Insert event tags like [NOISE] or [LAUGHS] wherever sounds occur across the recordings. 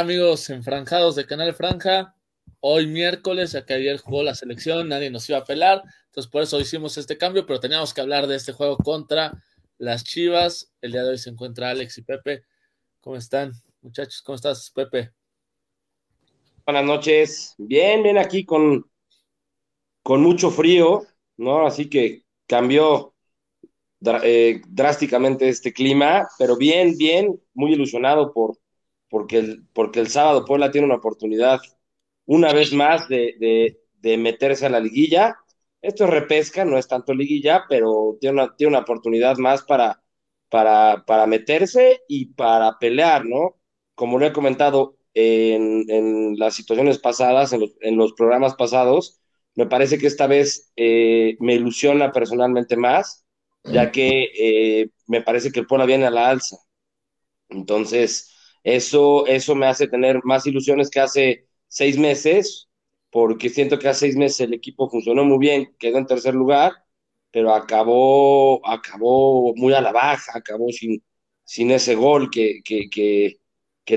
Amigos enfranjados de Canal Franja. Hoy miércoles, ya que ayer jugó la selección, nadie nos iba a pelar, entonces por eso hicimos este cambio, pero teníamos que hablar de este juego contra las Chivas. El día de hoy se encuentra Alex y Pepe. ¿Cómo están, muchachos? ¿Cómo estás, Pepe? Buenas noches. Bien, bien aquí con, con mucho frío, ¿no? Así que cambió eh, drásticamente este clima, pero bien, bien, muy ilusionado por, porque, el, porque el sábado Puebla tiene una oportunidad una vez más de, meterse a la liguilla. Esto es repesca, no es tanto liguilla, pero tiene una, tiene una oportunidad más para, para, para meterse y para pelear, ¿no? Como lo he comentado en, las situaciones pasadas, en los, programas pasados, me parece que esta vez eh, me ilusiona personalmente más, ya que eh, me parece que el Puebla viene a la alza. Entonces, eso, eso me hace tener más ilusiones que hace seis meses, porque siento que hace seis meses el equipo funcionó muy bien, quedó en tercer lugar, pero acabó, acabó muy a la baja, acabó sin, sin ese gol que, que,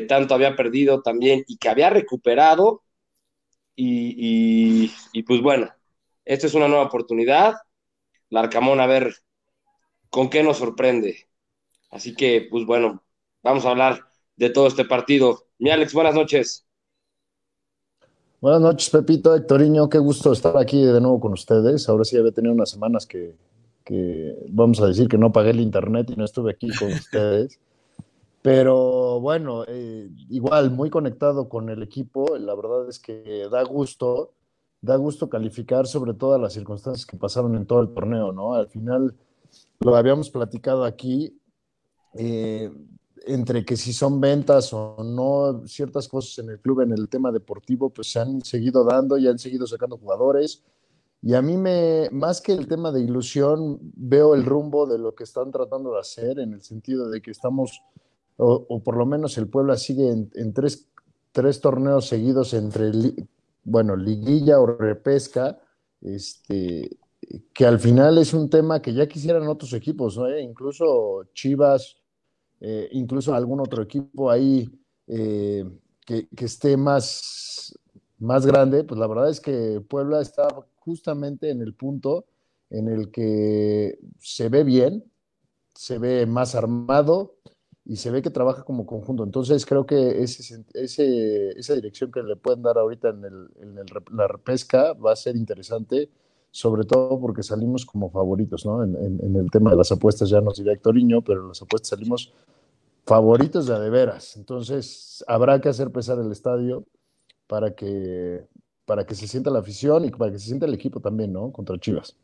tanto había perdido también y que había recuperado. Y, y, pues bueno, esta es una nueva oportunidad. Larcamón, a ver con qué nos sorprende. Así que, pues bueno, vamos a hablar de todo este partido. Mi Alex, buenas noches. Buenas noches, Pepito, Hectoriño, qué gusto estar aquí de nuevo con ustedes. Ahora sí había tenido unas semanas que, vamos a decir que no pagué el internet y no estuve aquí con [LAUGHS] ustedes. Pero bueno, eh, igual muy conectado con el equipo, la verdad es que da gusto, da gusto calificar sobre todas las circunstancias que pasaron en todo el torneo, ¿no? Al final lo habíamos platicado aquí, eh, entre que si son ventas o no, ciertas cosas en el club, en el tema deportivo, pues se han seguido dando y han seguido sacando jugadores. Y a mí me, más que el tema de ilusión, veo el rumbo de lo que están tratando de hacer, en el sentido de que estamos, o, por lo menos el Puebla sigue en, tres, tres, torneos seguidos entre, bueno, liguilla o repesca, este, que al final es un tema que ya quisieran otros equipos, ¿no? incluso Chivas, eh, incluso algún otro equipo ahí eh, que, esté más, más grande, pues la verdad es que Puebla está justamente en el punto en el que se ve bien, se ve más armado y se ve que trabaja como conjunto. Entonces creo que ese, esa dirección que le pueden dar ahorita en, en la repesca va a ser interesante sobre todo porque salimos como favoritos, ¿no? En, el tema de las apuestas ya nos dirá Hectoriño, pero en las apuestas salimos favoritos de, de veras. Entonces, habrá que hacer pesar el estadio para que, para que se sienta la afición y para que se sienta el equipo también, ¿no? Contra Chivas.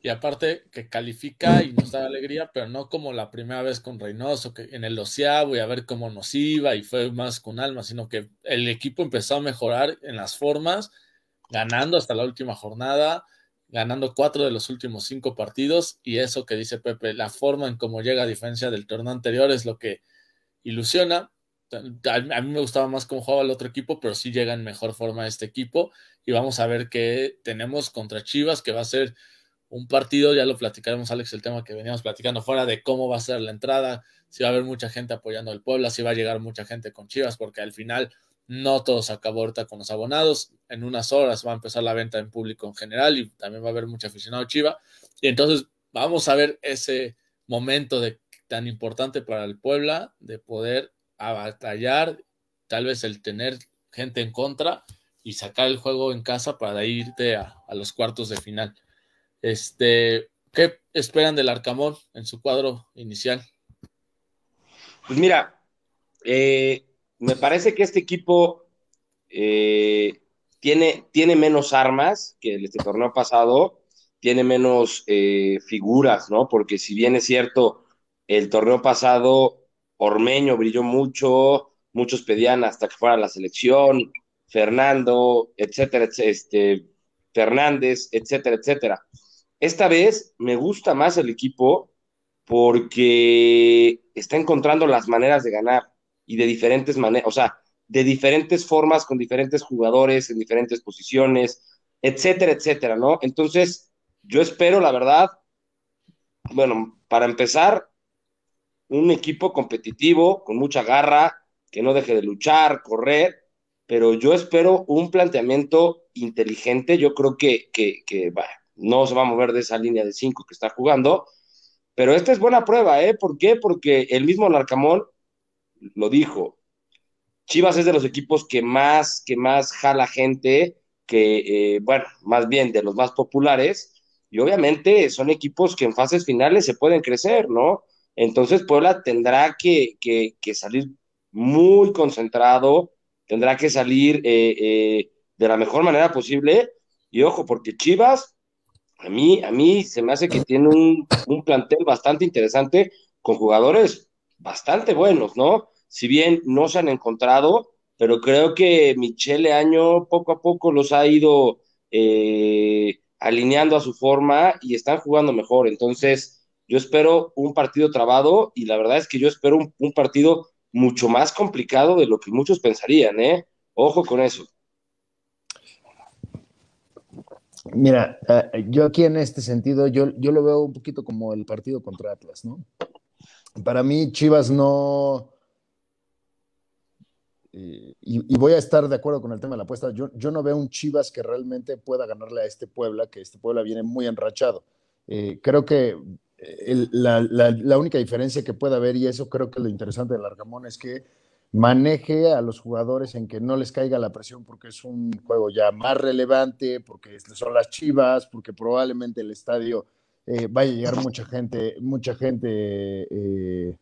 Y aparte que califica y nos da alegría, pero no como la primera vez con Reynoso, que en el Oceavo y a ver cómo nos iba y fue más con alma, sino que el equipo empezó a mejorar en las formas ganando hasta la última jornada, ganando cuatro de los últimos cinco partidos y eso que dice Pepe, la forma en cómo llega a diferencia del torneo anterior es lo que ilusiona. A mí me gustaba más cómo jugaba el otro equipo, pero sí llega en mejor forma este equipo y vamos a ver qué tenemos contra Chivas, que va a ser un partido, ya lo platicaremos Alex, el tema que veníamos platicando fuera de cómo va a ser la entrada, si va a haber mucha gente apoyando al Puebla, si va a llegar mucha gente con Chivas, porque al final no todo se ahorita con los abonados. En unas horas va a empezar la venta en público en general y también va a haber mucho aficionado Chiva. Y entonces vamos a ver ese momento de, tan importante para el Puebla de poder batallar, tal vez el tener gente en contra y sacar el juego en casa para irte a, los cuartos de final. Este, ¿Qué esperan del Arcamón en su cuadro inicial? Pues mira, eh, me parece que este equipo eh, tiene, tiene menos armas que el este torneo pasado, tiene menos eh, figuras, ¿no? Porque si bien es cierto, el torneo pasado Ormeño brilló mucho, muchos pedían hasta que fuera la selección, Fernando, etcétera, este, Fernández, etcétera, etcétera. Esta vez me gusta más el equipo porque está encontrando las maneras de ganar y de diferentes maneras, o sea, de diferentes formas, con diferentes jugadores, en diferentes posiciones, etcétera, etcétera, ¿no? Entonces, yo espero, la verdad, bueno, para empezar, un equipo competitivo, con mucha garra, que no deje de luchar, correr, pero yo espero un planteamiento inteligente. Yo creo que, que, que no se va a mover de esa línea de cinco que está jugando, pero esta es buena prueba, ¿eh? ¿Por qué? Porque el mismo Narcamón lo dijo. Chivas es de los equipos que más, que más jala gente, que, eh, bueno, más bien de los más populares, y obviamente son equipos que en fases finales se pueden crecer, ¿no? Entonces Puebla tendrá que, que, salir muy concentrado, tendrá que salir eh, eh, de la mejor manera posible. Y ojo, porque Chivas, a mí, a mí se me hace que tiene un, un plantel bastante interesante con jugadores bastante buenos, ¿no? Si bien no se han encontrado, pero creo que Michele Año poco a poco los ha ido eh, alineando a su forma y están jugando mejor. Entonces, yo espero un partido trabado y la verdad es que yo espero un, partido mucho más complicado de lo que muchos pensarían, ¿eh? Ojo con eso. Mira, eh, yo aquí en este sentido, yo, yo lo veo un poquito como el partido contra Atlas, ¿no? Para mí, Chivas no. y, y, voy a estar de acuerdo con el tema de la apuesta. Yo, yo no veo un Chivas que realmente pueda ganarle a este Puebla, que este Puebla viene muy enrachado. Eh, creo que la, única diferencia que puede haber, y eso creo que lo interesante del Argamón, es que maneje a los jugadores en que no les caiga la presión porque es un juego ya más relevante, porque son las chivas, porque probablemente el estadio eh, vaya a llegar mucha gente, mucha gente eh,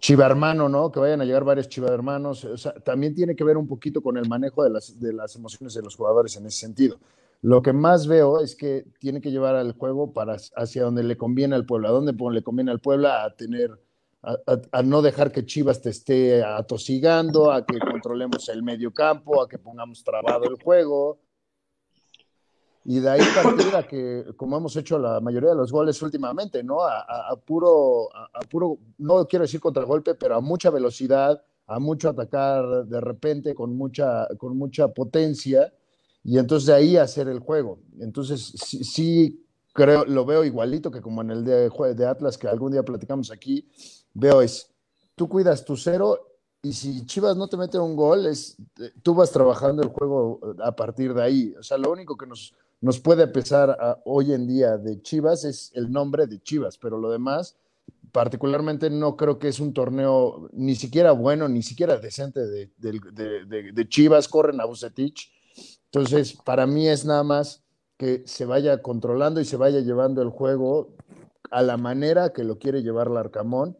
chiva hermano, ¿no? Que vayan a llegar varios chiva hermanos. O sea, también tiene que ver un poquito con el manejo de las, de las emociones de los jugadores en ese sentido. Lo que más veo es que tiene que llevar al juego para hacia donde le conviene al pueblo, a donde le conviene al pueblo a tener, a, no dejar que Chivas te esté atosigando, a que controlemos el medio campo, a que pongamos trabado el juego. Y de ahí partir a que, como hemos hecho la mayoría de los goles últimamente, ¿no? A, puro, a, puro, no quiero decir contragolpe, pero a mucha velocidad, a mucho atacar de repente con mucha, con mucha potencia y entonces de ahí hacer el juego. Entonces sí, creo, lo veo igualito que como en el de, de Atlas que algún día platicamos aquí, veo es, tú cuidas tu cero y si Chivas no te mete un gol, es, tú vas trabajando el juego a partir de ahí. O sea, lo único que nos, nos puede pesar hoy en día de Chivas es el nombre de Chivas, pero lo demás, particularmente no creo que es un torneo ni siquiera bueno, ni siquiera decente de, Chivas. Corren a Bucetich entonces, para mí es nada más que se vaya controlando y se vaya llevando el juego a la manera que lo quiere llevar Larcamón,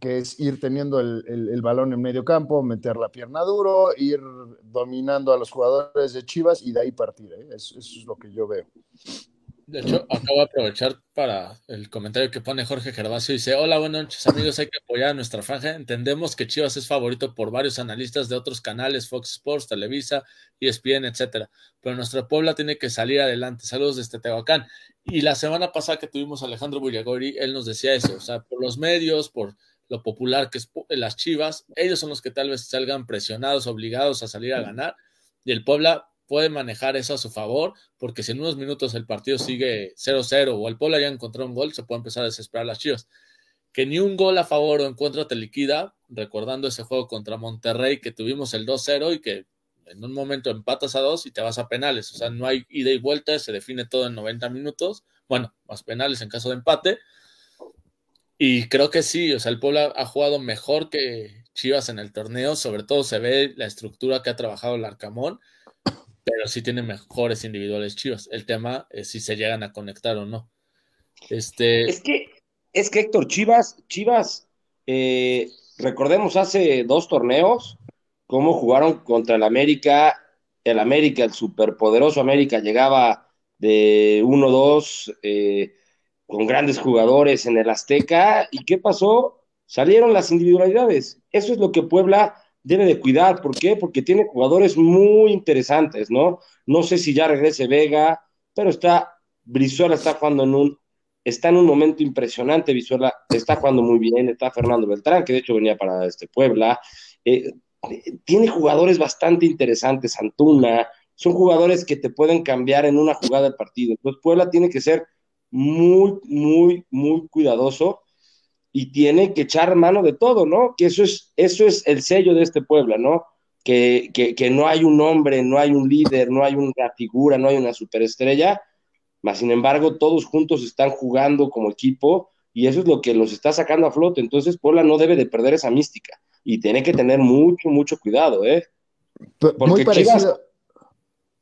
que es ir teniendo el, balón en medio campo, meter la pierna duro, ir dominando a los jugadores de Chivas y de ahí partir. ¿eh? eso es lo que yo veo. De hecho, acabo de aprovechar para el comentario que pone Jorge Gervasio. Dice, hola, buenas noches amigos, hay que apoyar a nuestra franja. Entendemos que Chivas es favorito por varios analistas de otros canales, Fox Sports, Televisa, ESPN, etcétera. Pero nuestra Puebla tiene que salir adelante. Saludos desde Tehuacán. Y la semana pasada que tuvimos a Alejandro Bullagori, él nos decía eso, o sea, por los medios, por lo popular que es las Chivas, ellos son los que tal vez salgan presionados, obligados a salir a ganar. Y el Puebla puede manejar eso a su favor, porque si en unos minutos el partido sigue 0-0 o el Puebla ya encontró un gol, se puede empezar a desesperar las Chivas. Que ni un gol a favor o en contra te liquida, recordando ese juego contra Monterrey que tuvimos el 2-0 y que en un momento empatas a dos y te vas a penales. O sea, no hay ida y vuelta, se define todo en 90 minutos. Bueno, más penales en caso de empate. Y creo que sí, o sea, el Puebla ha jugado mejor que Chivas en el torneo, sobre todo se ve la estructura que ha trabajado el Arcamón pero sí tiene mejores individuales Chivas. El tema es si se llegan a conectar o no. Este... Es que, es que Héctor, Chivas, Chivas, eh, recordemos hace dos torneos, cómo jugaron contra el América. El América, el superpoderoso América, llegaba de 1-2 eh, con grandes jugadores en el Azteca. ¿Y qué pasó? Salieron las individualidades. Eso es lo que Puebla debe de cuidar. ¿Por qué? Porque tiene jugadores muy interesantes, ¿no? No sé si ya regrese Vega, pero está, Brizuela está jugando en un, está en un momento impresionante, Brizuela está jugando muy bien, está Fernando Beltrán, que de hecho venía para este Puebla. Eh, tiene jugadores bastante interesantes, Antuna, son jugadores que te pueden cambiar en una jugada del partido. Entonces Puebla tiene que ser muy, muy, muy cuidadoso y tiene que echar mano de todo, ¿no? Que eso es, eso es el sello de este Puebla, ¿no? Que, que, no hay un hombre, no hay un líder, no hay una figura, no hay una superestrella, mas sin embargo todos juntos están jugando como equipo y eso es lo que los está sacando a flote. Entonces Puebla no debe de perder esa mística y tiene que tener mucho, mucho cuidado, ¿eh? muy parecido,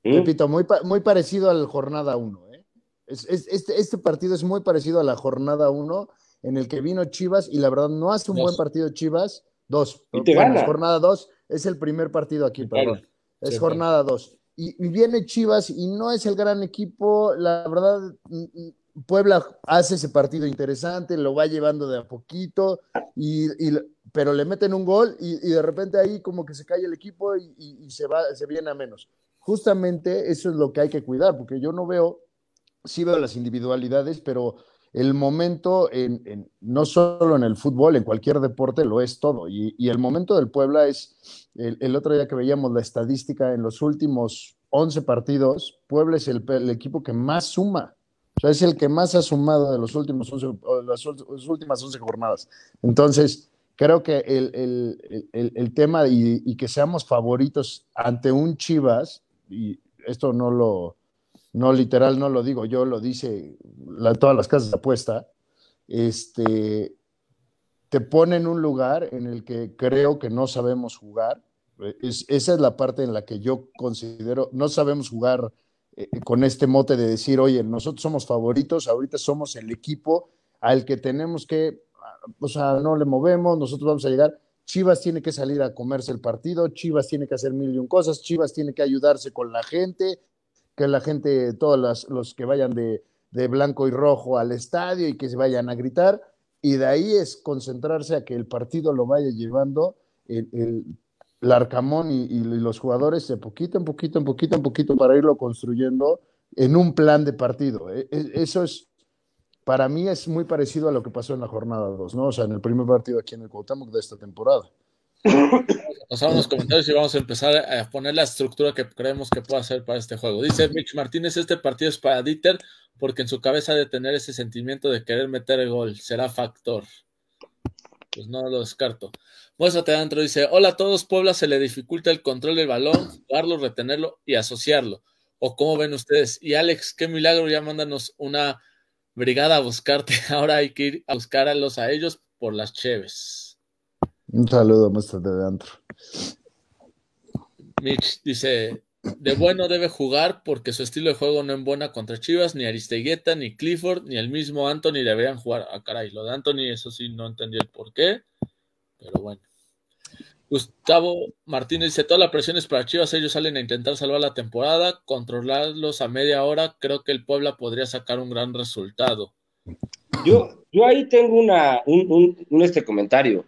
repito, ¿Mm? muy, muy parecido al jornada 1, ¿eh? este, este partido es muy parecido a la jornada 1 en el que vino Chivas y la verdad no hace un buen partido Chivas. Dos. Y jornada dos es el primer partido aquí, perdón. Es jornada dos. Y, viene Chivas y no es el gran equipo. La verdad, mm, Puebla hace ese partido interesante, lo va llevando de a poquito, y, pero le meten un gol y, de repente ahí como que se cae el equipo y, se, va, se viene a menos. Justamente eso es lo que hay que cuidar, porque yo no veo, sí veo las individualidades, pero el momento, en, no solo en el fútbol, en cualquier deporte lo es todo. Y, el momento del Puebla es, el, otro día que veíamos la estadística, en los últimos 11 partidos, Puebla es el, equipo que más suma. O sea, es el que más ha sumado de los últimos 11, las, últimas 11 jornadas. Entonces, creo que el, tema y que seamos favoritos ante un Chivas, y esto no lo, no literal, no lo digo yo, lo dice todas las casas de apuesta, este, te pone en un lugar en el que creo que no sabemos jugar. esa es la parte en la que yo considero, no sabemos jugar eh, con este mote de decir, oye, nosotros somos favoritos, ahorita somos el equipo al que tenemos que, o sea, no le movemos, nosotros vamos a llegar. Chivas tiene que salir a comerse el partido, Chivas tiene que hacer mil y un cosas, Chivas tiene que ayudarse con la gente, que la gente, todos los que vayan de, blanco y rojo al estadio y que se vayan a gritar, y de ahí es concentrarse a que el partido lo vaya llevando el, el, Arcamón y, los jugadores de poquito en poquito, en poquito en poquito para irlo construyendo en un plan de partido. E, e, eso es, para mí es muy parecido a lo que pasó en la jornada 2, ¿no? O sea, en el primer partido aquí en el Cuauhtémoc de esta temporada. Pasamos los comentarios y vamos a empezar a poner la estructura que creemos que puede hacer para este juego. Dice Mitch Martínez, este partido es para Dieter porque en su cabeza de tener ese sentimiento de querer meter el gol será factor. Pues no lo descarto. Muéstrate adentro, dice, hola a todos, Puebla se le dificulta el control del balón, jugarlo, retenerlo y asociarlo. ¿O cómo ven ustedes? Y Alex, qué milagro, ya mándanos una brigada a buscarte. [LAUGHS] Ahora hay que ir a buscarlos a ellos por las cheves. Un saludo, maestro de adentro. Mitch dice: De bueno debe jugar porque su estilo de juego no buena contra Chivas, ni Aristegueta, ni Clifford, ni el mismo Anthony deberían jugar. Ah, caray, lo de Anthony, eso sí, no entendí el por qué, pero bueno. Gustavo Martínez dice: Toda la presión es para Chivas, ellos salen a intentar salvar la temporada, controlarlos a media hora. Creo que el Puebla podría sacar un gran resultado. Yo, yo ahí tengo una, un, un este comentario.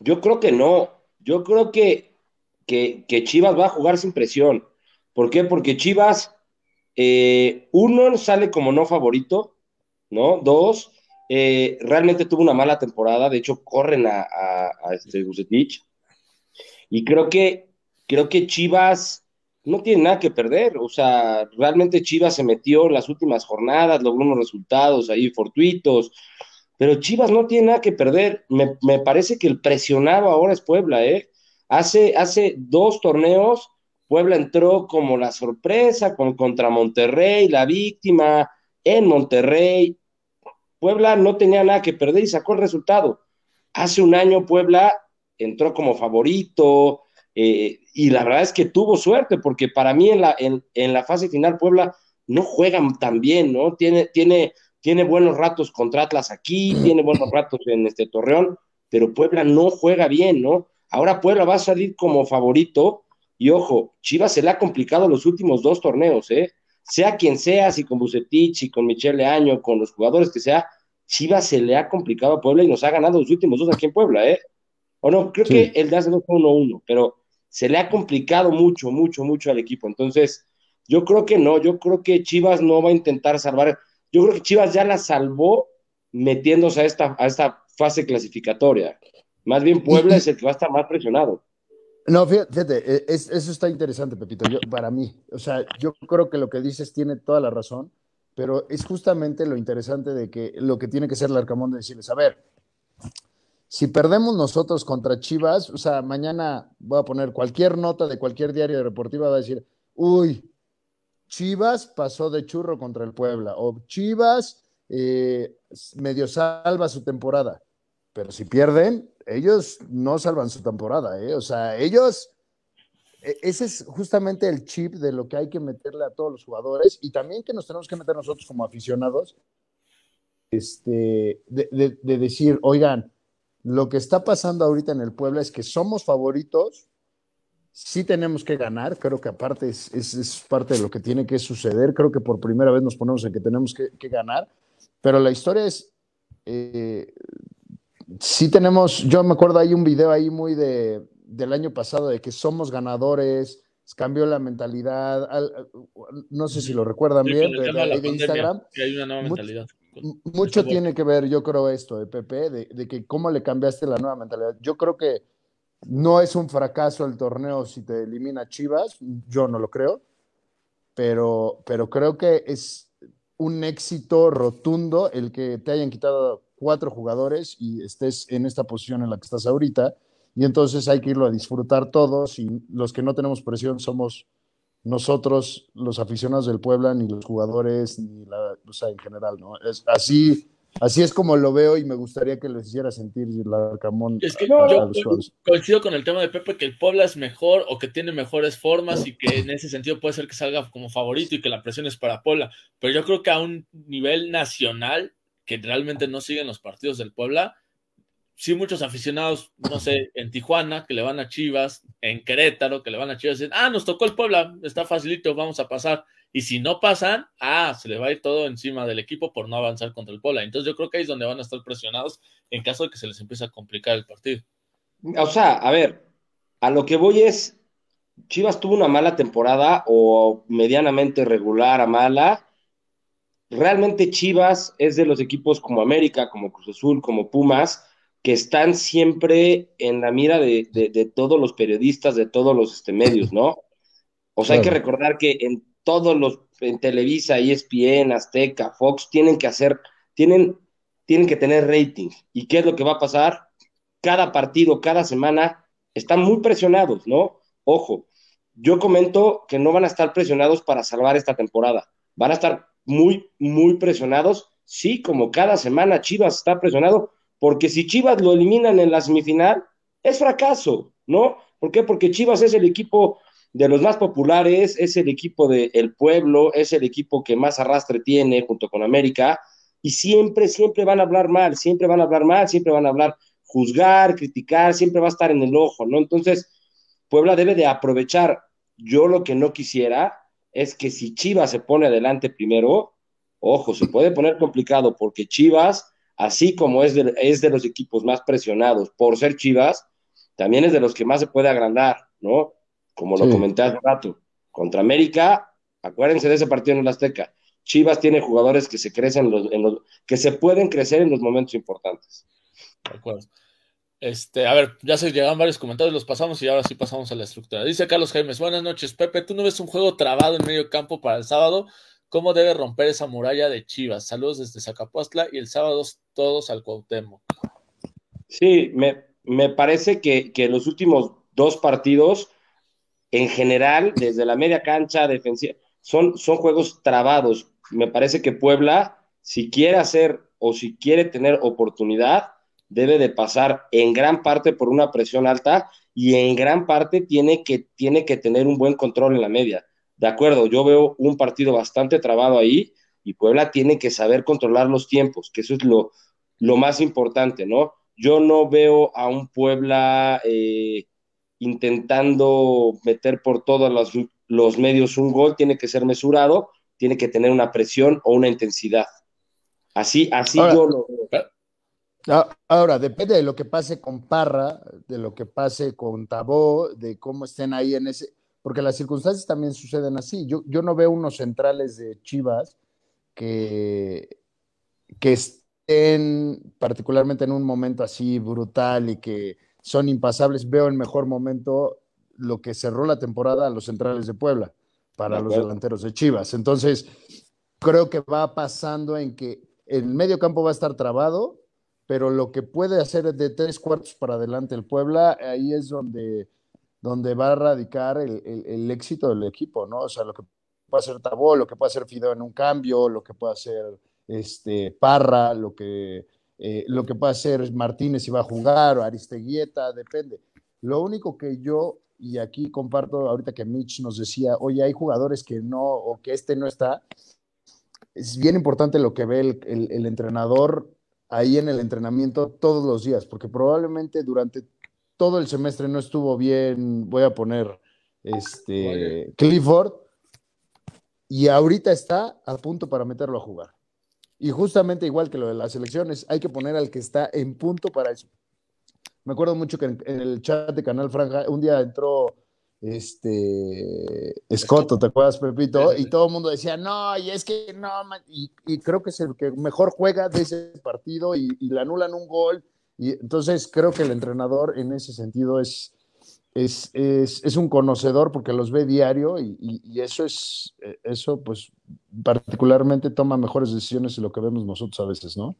Yo creo que no. Yo creo que, que, Chivas va a jugar sin presión. ¿Por qué? Porque Chivas, eh, uno, sale como no favorito, ¿no? Dos, eh, realmente tuvo una mala temporada. De hecho, corren a, a, este Y creo que, creo que Chivas no tiene nada que perder. O sea, realmente Chivas se metió en las últimas jornadas, logró unos resultados ahí fortuitos pero Chivas no tiene nada que perder. Me, parece que el presionado ahora es Puebla, ¿eh? Hace, hace dos torneos, Puebla entró como la sorpresa, con, contra Monterrey, la víctima en Monterrey. Puebla no tenía nada que perder y sacó el resultado. Hace un año Puebla entró como favorito eh, y la verdad es que tuvo suerte porque para mí en la, en, en la fase final Puebla no juegan tan bien, ¿no? Tiene, tiene tiene buenos ratos contra Atlas aquí, [CLEARS THROAT] tiene buenos ratos en este Torreón, pero Puebla no juega bien, ¿no? ahora Puebla va a salir como favorito y ojo, Chivas se le ha complicado los últimos dos torneos, ¿eh? Sea quien sea, si con Bucetich, si con Michele Año, con los jugadores que sea, Chivas se le ha complicado a Puebla y nos ha ganado los últimos dos aquí en Puebla, ¿eh? O no, creo que el de hace dos fue 1-1, pero se le ha complicado mucho, mucho, mucho al equipo. Entonces, yo creo que no, yo creo que Chivas no va a intentar salvar. Yo creo que Chivas ya la salvó metiéndose a esta, a esta fase clasificatoria. Más bien Puebla es el que va a estar más presionado. No, fíjate, e, eso está interesante, Pepito, yo, para mí. O sea, yo creo que lo que dices tiene toda la razón, pero es justamente lo interesante de que lo que tiene que ser el Arcamón de decirles, a ver, si perdemos nosotros contra Chivas, o sea, mañana voy a poner cualquier nota de cualquier diario deportivo, va a decir, uy, Chivas pasó de churro contra el Puebla, o Chivas eh, medio salva su temporada. Pero si pierden, ellos no salvan su temporada, ¿eh? O sea, ellos, e, ese es justamente el chip de lo que hay que meterle a todos los jugadores y también que nos tenemos que meter nosotros como aficionados, este, de, decir, oigan, lo que está pasando ahorita en el Puebla es que somos favoritos, sí tenemos que ganar, creo que aparte es, es, parte de lo que tiene que suceder, creo que por primera vez nos ponemos en que tenemos que, ganar, pero la historia es, eh, sí tenemos, yo me acuerdo, hay un video ahí muy de, del año pasado de que somos ganadores, cambió la mentalidad, no sé si lo recuerdan bien, de, Instagram. hay una nueva mentalidad. Mucho, tiene que ver, yo creo, esto de Pepe, de, de, que cómo le cambiaste la nueva mentalidad. Yo creo que no es un fracaso el torneo si te elimina Chivas, yo no lo creo, pero, pero creo que es un éxito rotundo el que te hayan quitado cuatro jugadores y estés en esta posición en la que estás ahorita. Y entonces hay que irlo a disfrutar todos y los que no tenemos presión somos nosotros, los aficionados del Puebla, ni los jugadores, ni la, o sea, en general, ¿no? Es así, así es como lo veo y me gustaría que les hiciera sentir el Arcamón. Es que yo coincido con el tema de Pepe que el Puebla es mejor o que tiene mejores formas y que en ese sentido puede ser que salga como favorito y que la presión es para Puebla. Pero yo creo que a un nivel nacional que realmente no siguen los partidos del Puebla. Sí, muchos aficionados, no sé, en Tijuana, que le van a Chivas, en Querétaro, que le van a Chivas, dicen, ah, nos tocó el Puebla, está facilito, vamos a pasar. Y si no pasan, ah, se le va a ir todo encima del equipo por no avanzar contra el Puebla. Entonces yo creo que ahí es donde van a estar presionados en caso de que se les empiece a complicar el partido. O sea, a ver, a lo que voy es, Chivas tuvo una mala temporada o medianamente regular a mala, realmente Chivas es de los equipos como América, como Cruz Azul, como Pumas, que están siempre en la mira de, todos los periodistas, de todos los este, medios, ¿no? O sea, hay que recordar que en todos los, en Televisa, ESPN, Azteca, Fox, tienen que hacer, tienen, tienen que tener rating. ¿Y qué es lo que va a pasar? Cada partido, cada semana, están muy presionados, ¿no? Ojo, yo comento que no van a estar presionados para salvar esta temporada, van a estar muy, muy presionados. Sí, como cada semana Chivas está presionado, porque si Chivas lo eliminan en la semifinal, es fracaso, ¿no? ¿Por qué? Porque Chivas es el equipo de los más populares, es el equipo del pueblo, es el equipo que más arrastre tiene junto con América, y siempre, siempre van a hablar mal, siempre van a hablar mal, siempre van a hablar, juzgar, criticar, siempre va a estar en el ojo, ¿no? Entonces, Puebla debe de aprovechar. Yo lo que no quisiera es que si Chivas se pone adelante primero, ojo, se puede poner complicado porque Chivas, así como es de, es de los equipos más presionados por ser Chivas, también es de los que más se puede agrandar, ¿no? Como lo comenté hace rato. Contra América, acuérdense de ese partido en el Azteca. Chivas tiene jugadores que se crecen en los, que se pueden crecer en los momentos importantes. De acuerdo. Este, a ver, ya se llegan varios comentarios, los pasamos y ahora sí pasamos a la estructura. Dice Carlos Jaimes, buenas noches, Pepe, ¿tú no ves un juego trabado en medio campo para el sábado? ¿Cómo debe romper esa muralla de Chivas? Saludos desde Zacapostla y el sábado todos al Cuauhtémoc. Sí, me, me parece que, que los últimos dos partidos, en general, desde la media cancha defensiva, son, son juegos trabados. Me parece que Puebla, si quiere hacer o si quiere tener oportunidad, debe de pasar en gran parte por una presión alta y en gran parte tiene que, tiene que tener un buen control en la media. De acuerdo, yo veo un partido bastante trabado ahí y Puebla tiene que saber controlar los tiempos, que eso es lo, lo más importante, ¿no? Yo no veo a un Puebla eh, intentando meter por todos los, los medios un gol, tiene que ser mesurado, tiene que tener una presión o una intensidad. Así, así yo lo ah, Ahora, depende de lo que pase con Parra, de lo que pase con Tabó, de cómo estén ahí en ese, porque las circunstancias también suceden así. Yo, yo no veo unos centrales de Chivas que, que estén particularmente en un momento así brutal y que son impasables. Veo en mejor momento lo que cerró la temporada a los centrales de Puebla para los delanteros de Chivas. Entonces, creo que va pasando en que el medio campo va a estar trabado, pero lo que puede hacer de tres cuartos para adelante el Puebla, ahí es donde, donde va a radicar el, éxito del equipo, ¿no? O sea, lo que puede hacer Tabó, lo que puede hacer Fideo en un cambio, lo que puede hacer este, Parra, lo que, eh, lo que puede hacer Martínez si va a jugar, o Aristeguieta, depende. Lo único que yo y aquí comparto ahorita que Mitch nos decía, oye, hay jugadores que no, o que este no está, es bien importante lo que ve el, entrenador ahí en el entrenamiento todos los días, porque probablemente durante todo el semestre no estuvo bien, voy a poner este Clifford, y ahorita está a punto para meterlo a jugar. Y justamente igual que lo de las elecciones, hay que poner al que está en punto para eso. Me acuerdo mucho que en, el chat de Canal Franja un día entró este Escoto, ¿te acuerdas, Pepito? Y todo el mundo decía, no, y es que no, y, creo que es el que mejor juega de ese partido y, le anulan un gol. Y entonces creo que el entrenador en ese sentido es, es, es, un conocedor porque los ve diario y, eso es, eso pues particularmente toma mejores decisiones de lo que vemos nosotros a veces, ¿no?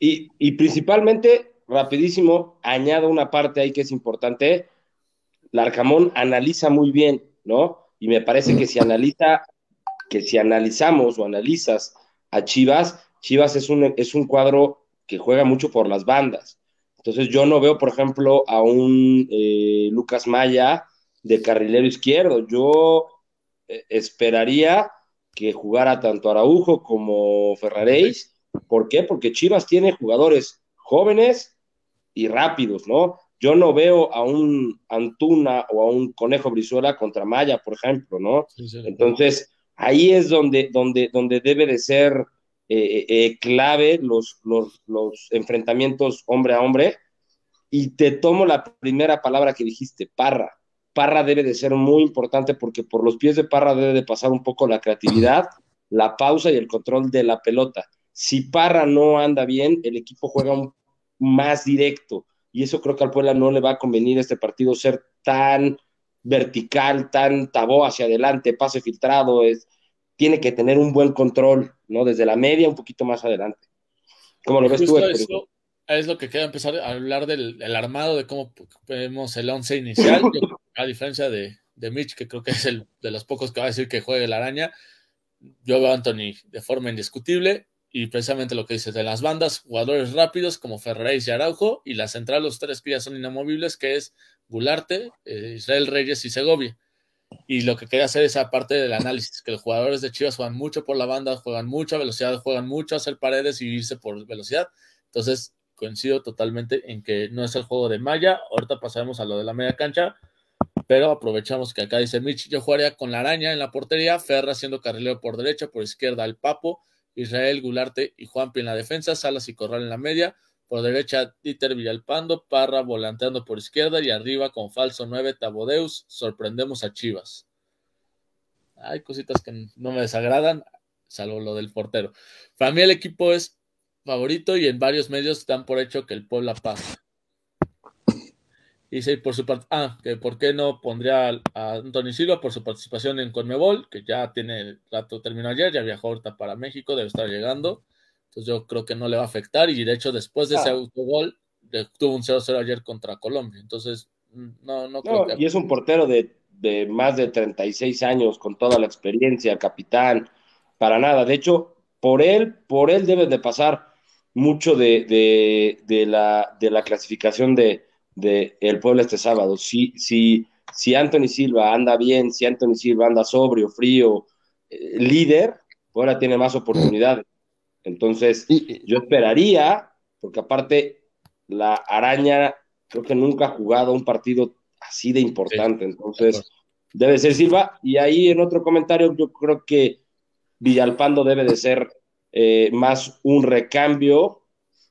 Y, y principalmente rapidísimo, añado una parte ahí que es importante. Larcamón analiza muy bien, ¿no? Y me parece que si analiza, que si analizamos o analizas a Chivas, Chivas es un, es un cuadro que juega mucho por las bandas. Entonces yo no veo, por ejemplo, a un eh, Lucas Maya de carrilero izquierdo. Yo eh, esperaría que jugara tanto Araujo como Ferraréis. ¿Por qué? Porque Chivas tiene jugadores jóvenes y rápidos, ¿no? Yo no veo a un Antuna o a un Conejo Brizuela contra Maya, por ejemplo, ¿no? Entonces, ahí es donde, donde, donde debe de ser eh, eh, clave los, los, los enfrentamientos hombre a hombre. Y te tomo la primera palabra que dijiste, Parra. Parra debe de ser muy importante porque por los pies de Parra debe de pasar un poco la creatividad, la pausa y el control de la pelota. Si Parra no anda bien, el equipo juega más directo. Y eso creo que al Puebla no le va a convenir este partido ser tan vertical, tan tabó hacia adelante, pase filtrado, es, tiene que tener un buen control, ¿no? Desde la media un poquito más adelante. ¿Cómo lo ves tú? es lo que queda empezar a hablar del, armado, de cómo vemos el once inicial, a diferencia de, de, Mitch, que creo que es el de los pocos que va a decir que juegue la araña, yo veo a Anthony de forma indiscutible, y precisamente lo que dices de las bandas, jugadores rápidos como Ferreira y Araujo, y la central, los tres que ya son inamovibles, que es Gularte, eh, Israel Reyes y Segovia. Y lo que quería hacer es esa parte del análisis, que los jugadores de Chivas juegan mucho por la banda, juegan mucha velocidad, juegan mucho a hacer paredes y irse por velocidad. Entonces, coincido totalmente en que no es el juego de Maya. Ahorita pasaremos a lo de la media cancha, pero aprovechamos que acá dice Mitch, yo jugaría con la araña en la portería, Ferra haciendo carrilero por derecha, por izquierda el Papo, Israel Gularte y Juanpi en la defensa, Salas y Corral en la media, por derecha Dieter Villalpando, Parra volanteando por izquierda y arriba con falso 9 Tabodeus, sorprendemos a Chivas. Hay cositas que no me desagradan, salvo lo del portero. Para mí el equipo es favorito y en varios medios dan por hecho que el Puebla pasa. Dice por su parte, ah, que por qué no pondría a Anthony Silva por su participación en Conmebol, que ya tiene el rato, terminó ayer, ya viajó ahorita para México, debe estar llegando. Entonces yo creo que no le va a afectar y de hecho después de ese ah. autogol tuvo un 0-0 ayer contra Colombia. Entonces no, no creo Y es un portero de, de, más de 36 años con toda la experiencia, capitán, para nada. De hecho, por él, por él debe de pasar mucho de, de, de la, de la clasificación de el pueblo este sábado. Si, si, si Anthony Silva anda bien, si Anthony Silva anda sobrio, frío, eh, líder, ahora tiene más [LAUGHS] oportunidades. Entonces, yo esperaría, porque aparte la araña creo que nunca ha jugado un partido así de importante. Entonces, debe ser Silva. Y ahí en otro comentario, yo creo que Villalpando debe de ser eh, más un recambio,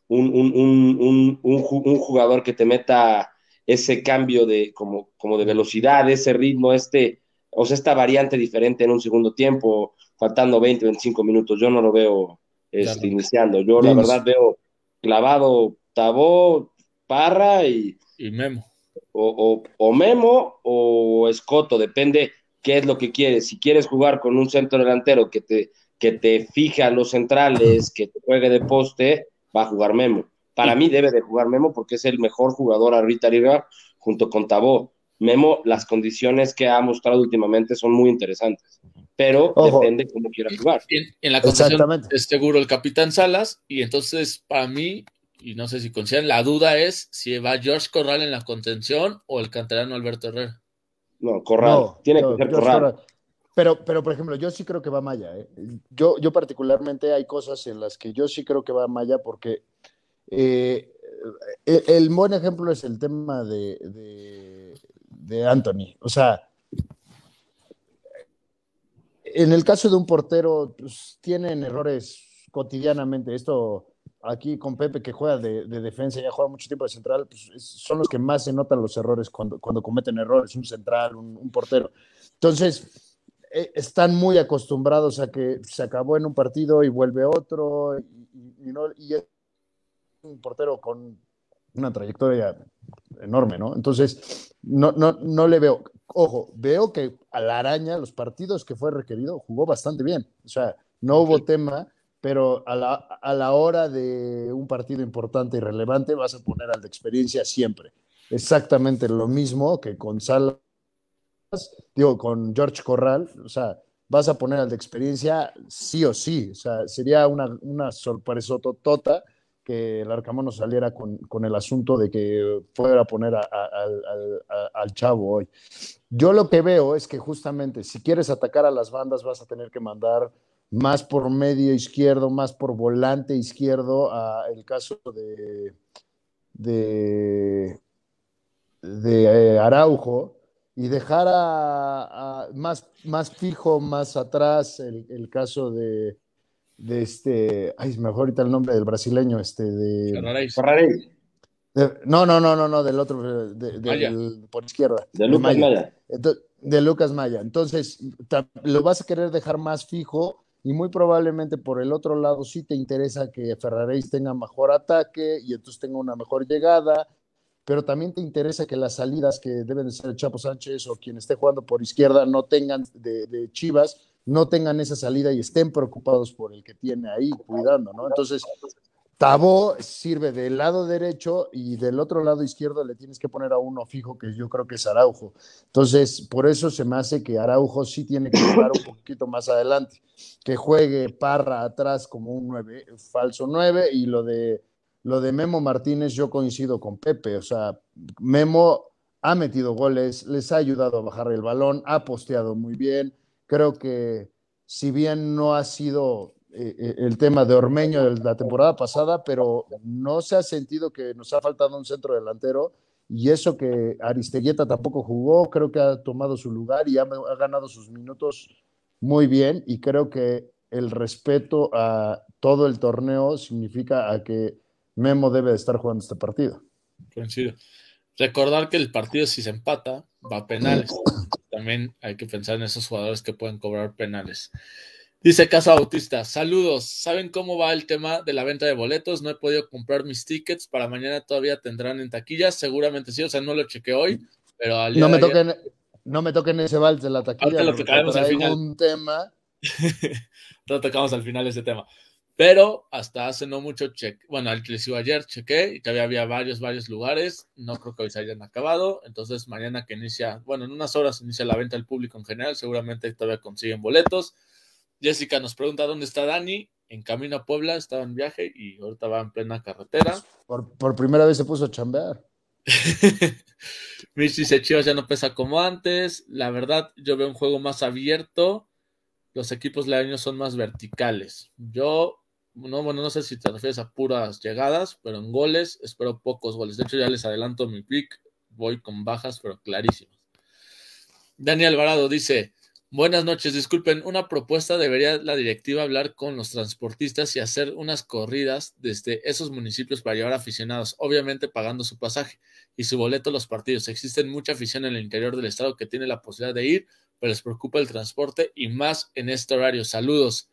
un, un, jugador que te meta ese cambio de, como, como de velocidad, ese ritmo, este, o sea, esta variante diferente en un segundo tiempo, faltando 20, 25 minutos. Yo no lo veo este, iniciando. Yo, la verdad, veo clavado Tabó, Parra y. Y Memo. O, o, Memo o Escoto, depende qué es lo que quieres. Si quieres jugar con un centro delantero que te, que te fija los centrales, que te juegue de poste, va a jugar Memo. Para mí debe de jugar Memo porque es el mejor jugador ahorita arriba junto con Tabó. Memo, las condiciones que ha mostrado últimamente son muy interesantes, pero depende cómo quiera jugar. En, la condición es seguro el capitán Salas, y entonces para mí, y no sé si consideran, la duda es si va George Corral en la contención o el canterano Alberto Herrera. No, Corral, tiene que ser Corral. Pero, pero, por ejemplo, yo sí creo que va Maya. ¿eh? Yo, yo particularmente hay cosas en las que yo sí creo que va Maya porque eh, el, buen ejemplo es el tema de, de, Anthony. O sea, en el caso de un portero, pues, tienen errores cotidianamente. Esto aquí con Pepe que juega de, defensa, ya juega mucho tiempo de central, pues son los que más se notan los errores cuando, cuando cometen errores, un central, un, portero. Entonces, eh, están muy acostumbrados a que se acabó en un partido y vuelve otro, y, no, y es un portero con una trayectoria enorme, ¿no? Entonces, no, no, no le veo, ojo, veo que a la araña, los partidos que fue requerido, jugó bastante bien, o sea, no hubo tema pero a la, a la hora de un partido importante y relevante vas a poner al de experiencia siempre. Exactamente lo mismo que con Salas, digo, con George Corral, o sea, vas a poner al de experiencia sí o sí, o sea, sería una, una sorpresa tota que el Arcamón saliera con, con, el asunto de que fuera a poner al chavo hoy. Yo lo que veo es que justamente si quieres atacar a las bandas vas a tener que mandar más por medio izquierdo, más por volante izquierdo, a el caso de, de, de eh, Araujo, y dejar a, más, más fijo, más atrás el, caso de, de este, ay, mejor ahorita el nombre del brasileño, este, de... no, no, no, no, no, del otro, de, por izquierda. De Lucas Maya. de Lucas Maya. Entonces, lo vas a querer dejar más fijo y muy probablemente por el otro lado sí te interesa que Ferraréis tenga mejor ataque y entonces tenga una mejor llegada, pero también te interesa que las salidas que deben de ser el Chapo Sánchez o quien esté jugando por izquierda no tengan de, Chivas, no tengan esa salida y estén preocupados por el que tiene ahí cuidando, ¿no? Entonces, Tabó sirve del lado derecho y del otro lado izquierdo le tienes que poner a uno fijo, que yo creo que es Araujo. Entonces, por eso se me hace que Araujo sí tiene que jugar un poquito más adelante, que juegue Parra atrás como un nueve, falso nueve, y lo de, lo de Memo Martínez yo coincido con Pepe, o sea, Memo ha metido goles, les ha ayudado a bajar el balón, ha posteado muy bien, creo que si bien no ha sido eh, eh, el tema de Ormeño de la temporada pasada, pero no se ha sentido que nos ha faltado un centro delantero y eso que Aristeguieta tampoco jugó, creo que ha tomado su lugar y ha, ganado sus minutos muy bien y creo que el respeto a todo el torneo significa a que Memo debe de estar jugando este partido. Coincido. Recordar que el partido si se empata va a penales. [CLEARS THROAT] También hay que pensar en esos jugadores que pueden cobrar penales. Dice Casa Bautista, saludos. ¿Saben cómo va el tema de la venta de boletos? No he podido comprar mis tickets. Para mañana todavía tendrán en taquillas. Seguramente sí, o sea, no lo chequé hoy, pero al no, me toquen, no me toquen ese vals de la taquilla. lo tocaremos al final. un tema. [LAUGHS] lo tocamos al final ese tema. Pero hasta hace no mucho, cheque, bueno, al que les iba ayer, chequé y todavía había varios, varios lugares. No creo que hoy se hayan acabado. Entonces, mañana que inicia, bueno, en unas horas inicia la venta al público en general, seguramente todavía consiguen boletos. Jessica nos pregunta dónde está Dani. En camino a Puebla, estaba en viaje y ahorita va en plena carretera. Por, primera vez se puso a chambear. [LAUGHS] Michi dice Chivas ya no pesa como antes. La verdad, yo veo un juego más abierto. Los equipos leaños son más verticales. Yo, no, bueno, no sé si te refieres a puras llegadas, pero en goles espero pocos goles. De hecho, ya les adelanto mi pick. voy con bajas, pero clarísimas. Daniel Alvarado dice, buenas noches, disculpen, una propuesta debería la directiva hablar con los transportistas y hacer unas corridas desde esos municipios para llevar aficionados, obviamente pagando su pasaje y su boleto a los partidos. Existen mucha afición en el interior del estado que tiene la posibilidad de ir, pero les preocupa el transporte y más en este horario. Saludos.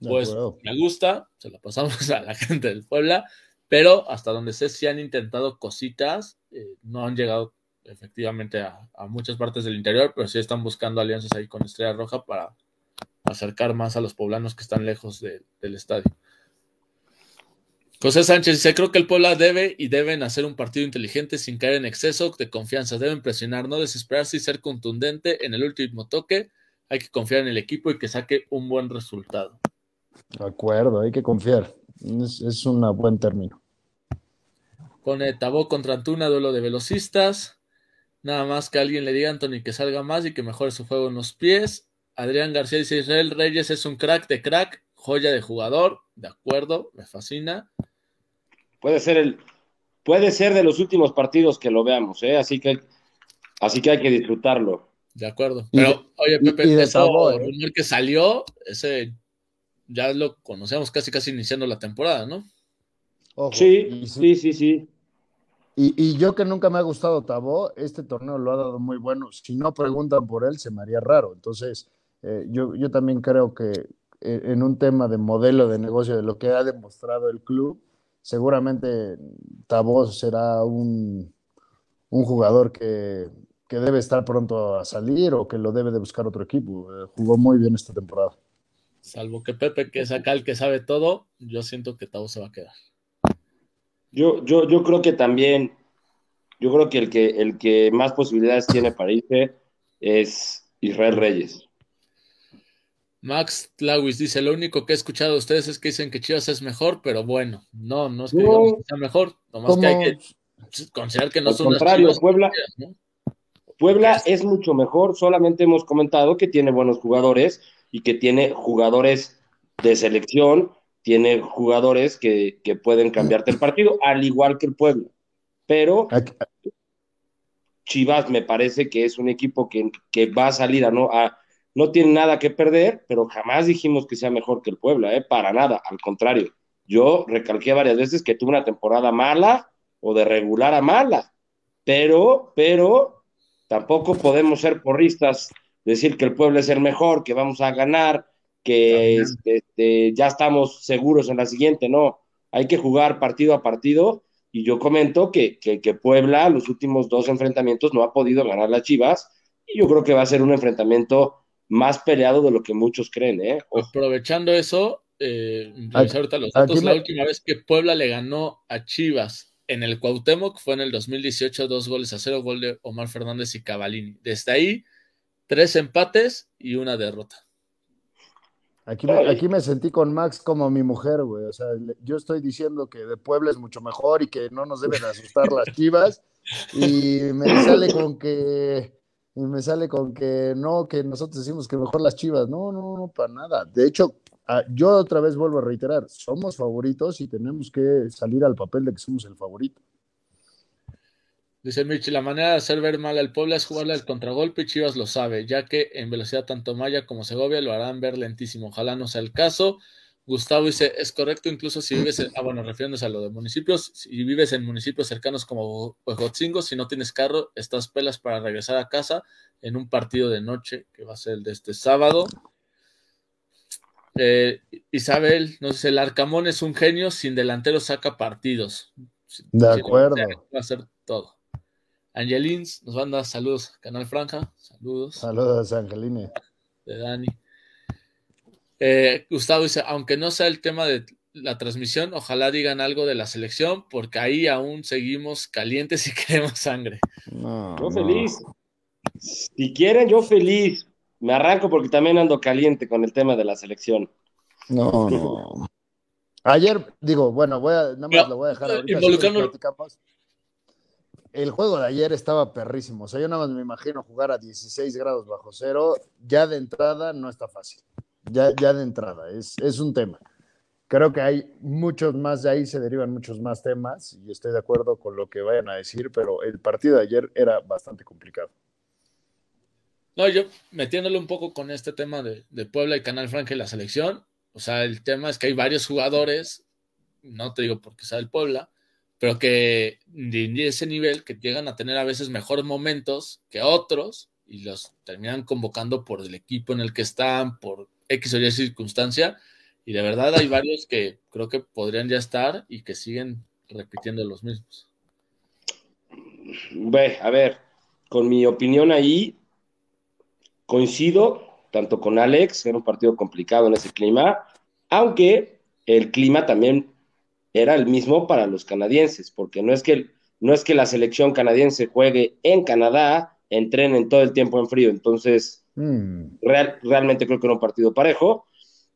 Pues me gusta, se lo pasamos [LAUGHS] a la gente del Puebla, pero hasta donde sé si han intentado cositas, eh, no han llegado efectivamente a, muchas partes del interior, pero sí están buscando alianzas ahí con Estrella Roja para acercar más a los poblanos que están lejos del estadio. José Sánchez dice, creo que el Puebla debe y deben hacer un partido inteligente sin caer en exceso de confianza. Deben presionar, no desesperarse y ser contundente en el último toque. Hay que confiar en el equipo y que saque un buen resultado. De acuerdo, hay que confiar. Es, un buen término. Pone Tabó contra Antuna, duelo de velocistas. Nada más que alguien le diga a Anthony que salga más y que mejore su juego en los pies. Adrián García dice: Israel Reyes es un crack de crack, joya de jugador. De acuerdo, me fascina. Puede ser el, puede ser de los últimos partidos que lo veamos, ¿eh? así que así que hay que disfrutarlo. De acuerdo. Pero, oye, Pepe, y ¿eh? rumor que salió, ese ya lo conocemos casi casi iniciando la temporada, ¿no? sí, sí, sí, sí. Y, yo que nunca me ha gustado Tabó, este torneo lo ha dado muy bueno. Si no preguntan por él, se me haría raro. Entonces, eh, yo, yo también creo que eh, en un tema de modelo de negocio, de lo que ha demostrado el club, seguramente Tabó será un, un jugador que, que, debe estar pronto a salir o que lo debe de buscar otro equipo. Eh, jugó muy bien esta temporada. Salvo que Pepe, que es acá el que sabe todo, yo siento que Tabó se va a quedar. Yo, yo, yo creo que también, yo creo que el que, el que más posibilidades tiene para irse es Israel Reyes. Max Tlawis dice, lo único que he escuchado de ustedes es que dicen que Chivas es mejor, pero bueno, no, no es que sea mejor, nomás que hay que considerar que no son contrario, Puebla, Puebla es mucho mejor, solamente hemos comentado que tiene buenos jugadores y que tiene jugadores de selección tiene jugadores que, pueden cambiarte el partido, al igual que el pueblo. Pero Chivas me parece que es un equipo que, va a salir a no, a, no tiene nada que perder, pero jamás dijimos que sea mejor que el Puebla, ¿eh? para nada, al contrario. Yo recalqué varias veces que tuvo una temporada mala o de regular a mala, pero, pero tampoco podemos ser porristas, decir que el Puebla es el mejor, que vamos a ganar, que este, ya estamos seguros en la siguiente, no, hay que jugar partido a partido y yo comento que, que, Puebla los últimos dos enfrentamientos no ha podido ganar las Chivas y yo creo que va a ser un enfrentamiento más peleado de lo que muchos creen. ¿eh? Aprovechando eso, eh, ahorita los datos, la última vez que Puebla le ganó a Chivas en el Cuauhtémoc fue en el 2018, dos goles a cero, gol de Omar Fernández y Cavalini. Desde ahí, tres empates y una derrota. Aquí me, aquí me sentí con Max como mi mujer, güey. O sea, yo estoy diciendo que de Puebla es mucho mejor y que no nos deben asustar las chivas. Y me sale con que. Y me sale con que no, que nosotros decimos que mejor las chivas. No, no, no, para nada. De hecho, yo otra vez vuelvo a reiterar: somos favoritos y tenemos que salir al papel de que somos el favorito. Dice Mitch, la manera de hacer ver mal al Puebla es jugarle al contragolpe y Chivas lo sabe, ya que en velocidad tanto Maya como Segovia lo harán ver lentísimo. Ojalá no sea el caso. Gustavo dice, es correcto incluso si vives en, ah bueno, refiriéndose a lo de municipios, si vives en municipios cercanos como Huejotzingo, si no tienes carro, estás pelas para regresar a casa en un partido de noche que va a ser el de este sábado. Eh, Isabel nos dice, el Arcamón es un genio, sin delantero saca partidos. De acuerdo. Va a ser todo. Angelins nos manda saludos, Canal Franja, saludos. Saludos, Angeline. De Dani. Eh, Gustavo dice, aunque no sea el tema de la transmisión, ojalá digan algo de la selección, porque ahí aún seguimos calientes y [LAUGHS] queremos sangre. yo feliz. Si quieren, yo feliz. Me arranco porque también ando caliente con el tema de la selección. No, no. [LAUGHS] Ayer, digo, bueno, voy a, nada más lo voy a dejar ahorita el juego de ayer estaba perrísimo. O sea, yo nada más me imagino jugar a 16 grados bajo cero. Ya de entrada no está fácil. Ya, ya de entrada, es, es un tema. creo que hay muchos más de ahí, se derivan muchos más temas y estoy de acuerdo con lo que vayan a decir, pero el partido de ayer era bastante complicado. No, yo metiéndole un poco con este tema de, Puebla y Canal Franca y la selección, o sea, el tema es que hay varios jugadores, no te digo porque sea el Puebla, pero que de ese nivel que llegan a tener a veces mejores momentos que otros y los terminan convocando por el equipo en el que están, por X o Y circunstancia, y de verdad hay varios que creo que podrían ya estar y que siguen repitiendo los mismos. Ve, a ver, con mi opinión ahí, coincido tanto con Alex, era un partido complicado en ese clima, aunque el clima también era el mismo para los canadienses, porque no es que, no es que la selección canadiense juegue en Canadá, entrenen todo el tiempo en frío, entonces mm. realmente creo que era un partido parejo.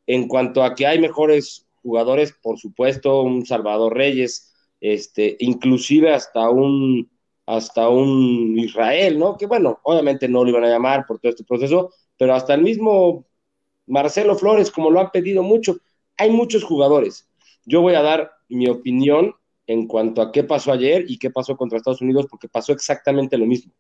En cuanto a que hay mejores jugadores, por supuesto, un Salvador Reyes, este, inclusive hasta un hasta un Israel, ¿no? Que bueno, obviamente no lo iban a llamar por todo este proceso, pero hasta el mismo Marcelo Flores, como lo han pedido mucho, hay muchos jugadores. Yo voy a dar mi opinión en cuanto a qué pasó ayer y qué pasó contra Estados Unidos, porque pasó exactamente lo mismo.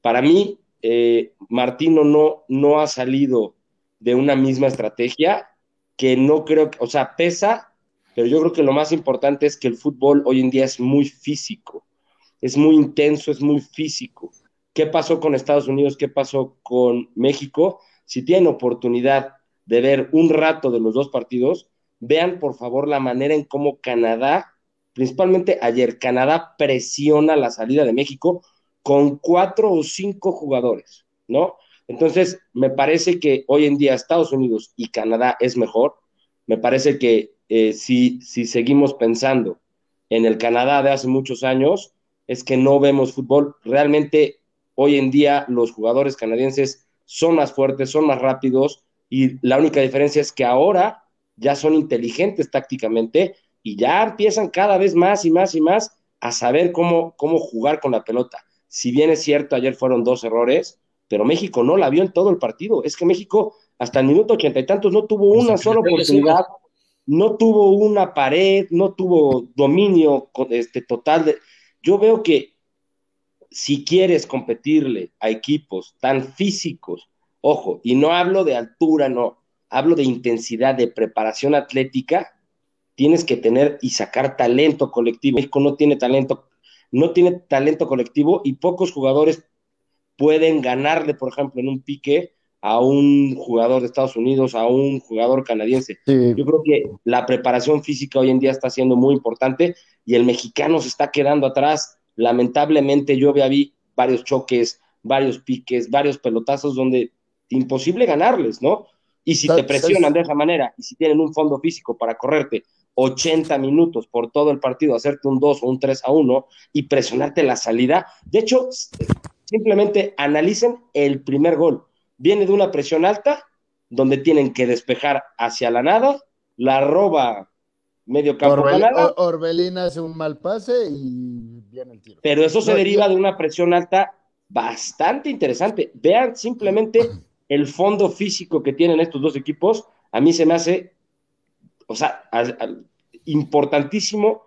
Para mí, eh, Martino no, no ha salido de una misma estrategia que no creo, que, o sea, pesa, pero yo creo que lo más importante es que el fútbol hoy en día es muy físico es muy intenso, es muy físico. ¿Qué pasó con Estados Unidos? ¿Qué pasó con México? Si tienen oportunidad de ver un rato de los dos partidos, vean por favor la manera en cómo Canadá, principalmente ayer, Canadá presiona la salida de México con cuatro o cinco jugadores, ¿no? Entonces, me parece que hoy en día Estados Unidos y Canadá es mejor. Me parece que eh, si, si seguimos pensando en el Canadá de hace muchos años, es que no vemos fútbol. Realmente hoy en día los jugadores canadienses son más fuertes, son más rápidos y la única diferencia es que ahora ya son inteligentes tácticamente y ya empiezan cada vez más y más y más a saber cómo, cómo jugar con la pelota. Si bien es cierto, ayer fueron dos errores, pero México no la vio en todo el partido. Es que México hasta el minuto ochenta y tantos no tuvo una sola oportunidad, no tuvo una pared, no tuvo dominio este, total de yo veo que si quieres competirle a equipos tan físicos, ojo, y no hablo de altura, no, hablo de intensidad, de preparación atlética, tienes que tener y sacar talento colectivo. México no tiene talento, no tiene talento colectivo y pocos jugadores pueden ganarle, por ejemplo, en un pique a un jugador de Estados Unidos, a un jugador canadiense. Yo creo que la preparación física hoy en día está siendo muy importante y el mexicano se está quedando atrás. Lamentablemente yo vi varios choques, varios piques, varios pelotazos donde imposible ganarles, ¿no? Y si te presionan de esa manera y si tienen un fondo físico para correrte 80 minutos por todo el partido, hacerte un 2 o un 3 a 1 y presionarte la salida, de hecho, simplemente analicen el primer gol. Viene de una presión alta donde tienen que despejar hacia la nada, la roba medio campo Orbelín hace un mal pase y viene el tiro. Pero eso se deriva de una presión alta bastante interesante. Vean simplemente [CLEARS THROAT] el fondo físico que tienen estos dos equipos. A mí se me hace, o sea, importantísimo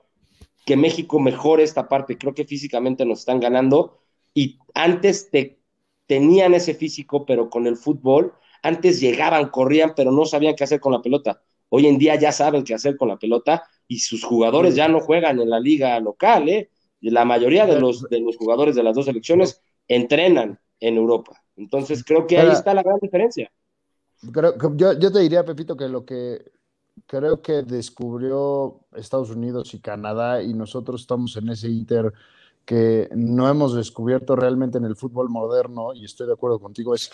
que México mejore esta parte. Creo que físicamente nos están ganando y antes te, tenían ese físico, pero con el fútbol, antes llegaban, corrían, pero no sabían qué hacer con la pelota. Hoy en día ya saben qué hacer con la pelota y sus jugadores ya no juegan en la liga local, ¿eh? La mayoría de los, de los jugadores de las dos selecciones entrenan en Europa. Entonces creo que ahí está la gran diferencia. yo, yo te diría, Pepito, que lo que creo que descubrió Estados Unidos y Canadá y nosotros estamos en ese inter que no hemos descubierto realmente en el fútbol moderno, y estoy de acuerdo contigo, es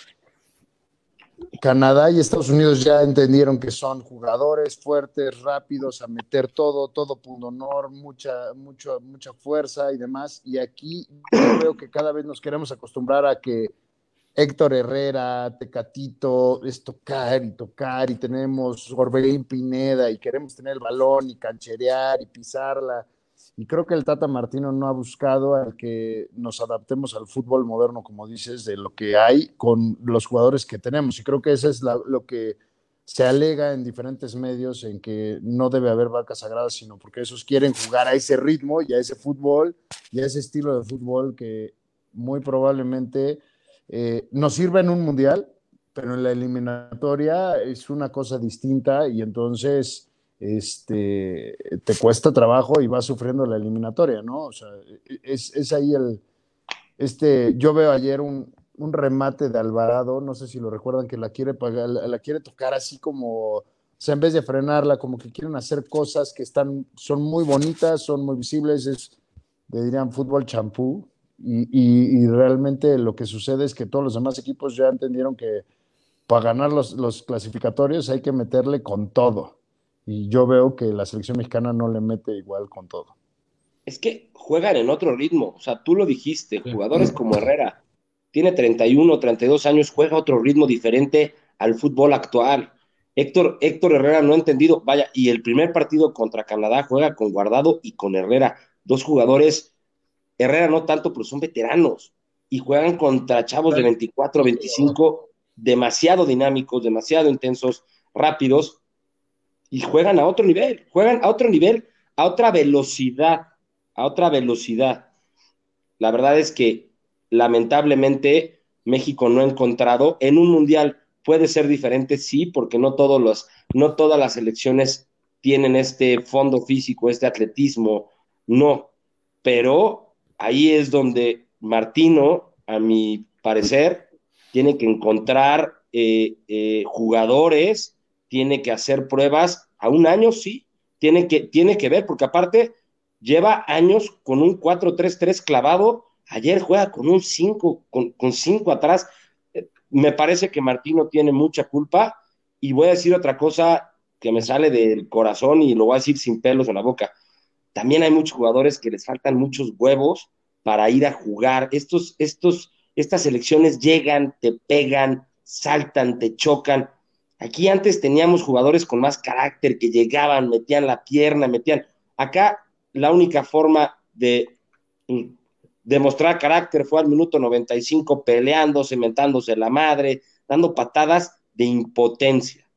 Canadá y Estados Unidos ya entendieron que son jugadores fuertes, rápidos, a meter todo, todo punto honor, mucha, mucha, mucha fuerza y demás. Y aquí yo veo que cada vez nos queremos acostumbrar a que Héctor Herrera, Tecatito, es tocar y tocar, y tenemos Orbelín Pineda, y queremos tener el balón y cancherear y pisarla y creo que el Tata Martino no ha buscado al que nos adaptemos al fútbol moderno, como dices, de lo que hay con los jugadores que tenemos. Y creo que eso es lo que se alega en diferentes medios en que no debe haber vacas sagradas, sino porque esos quieren jugar a ese ritmo y a ese fútbol y a ese estilo de fútbol que muy probablemente eh, nos sirva en un mundial, pero en la eliminatoria es una cosa distinta y entonces este, te cuesta trabajo y vas sufriendo la eliminatoria, ¿no? O sea, es, es ahí el, este, yo veo ayer un, un, remate de Alvarado, no sé si lo recuerdan, que la quiere pagar, la, quiere tocar así como, o sea, en vez de frenarla, como que quieren hacer cosas que están, son muy bonitas, son muy visibles, es, le dirían fútbol champú, y, y, realmente lo que sucede es que todos los demás equipos ya entendieron que para ganar los, los, clasificatorios hay que meterle con todo. Y yo veo que la selección mexicana no le mete igual con todo. Es que juegan en otro ritmo. O sea, tú lo dijiste, jugadores como Herrera, tiene 31, 32 años, juega otro ritmo diferente al fútbol actual. Héctor, Héctor Herrera no ha entendido, vaya, y el primer partido contra Canadá juega con Guardado y con Herrera, dos jugadores Herrera no tanto, pero son veteranos y juegan contra chavos de 24, 25, demasiado dinámicos, demasiado intensos, rápidos, y juegan a otro nivel, juegan a otro nivel, a otra velocidad, a otra velocidad. La verdad es que lamentablemente México no ha encontrado en un mundial puede ser diferente, sí, porque no todos los, no todas las selecciones tienen este fondo físico, este atletismo, no, pero ahí es donde Martino, a mi parecer, tiene que encontrar eh, eh, jugadores, tiene que hacer pruebas a un año, sí, tiene que, tiene que ver, porque aparte lleva años con un 4-3-3 clavado, ayer juega con un 5, con, con 5 atrás, me parece que Martino tiene mucha culpa y voy a decir otra cosa que me sale del corazón y lo voy a decir sin pelos en la boca también hay muchos jugadores que les faltan muchos huevos para ir a jugar. Estos, estos, estas selecciones llegan, te pegan, saltan, te chocan. Aquí antes teníamos jugadores con más carácter que llegaban, metían la pierna, metían. Acá la única forma de demostrar carácter fue al minuto 95 peleándose, mentándose la madre, dando patadas de impotencia.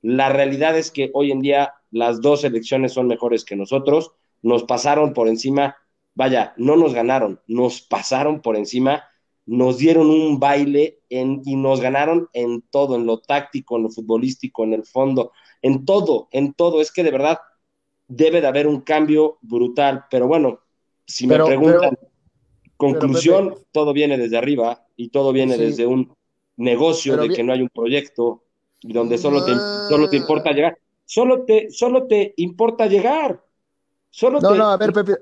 La realidad es que hoy en día las dos selecciones son mejores que nosotros nos pasaron por encima, vaya, no nos ganaron, nos pasaron por encima, nos dieron un baile en, y nos ganaron en todo, en lo táctico, en lo futbolístico, en el fondo, en todo, en todo. Es que de verdad debe de haber un cambio brutal, pero bueno, si me preguntan, conclusión, todo viene desde arriba y todo viene desde un negocio de que no hay un proyecto y donde solo te, solo te importa llegar. Solo te, solo te importa llegar no, no, a ver, Pepe,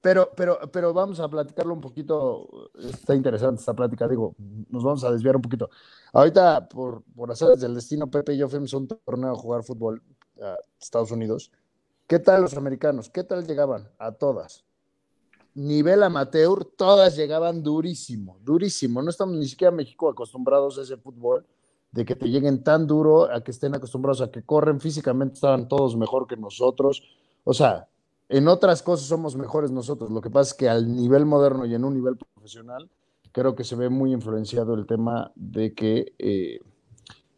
pero, pero, pero vamos a platicarlo un poquito. Está interesante esta plática, digo, nos vamos a desviar un poquito. Ahorita, por, por hacer del destino, Pepe y yo fuimos a un torneo a jugar fútbol a Estados Unidos. ¿Qué tal los americanos? ¿Qué tal llegaban? A todas. Nivel amateur, todas llegaban durísimo, durísimo. No estamos ni siquiera en México acostumbrados a ese fútbol, de que te lleguen tan duro, a que estén acostumbrados a que corren físicamente, estaban todos mejor que nosotros. O sea, en otras cosas somos mejores nosotros. Lo que pasa es que al nivel moderno y en un nivel profesional, creo que se ve muy influenciado el tema de que eh,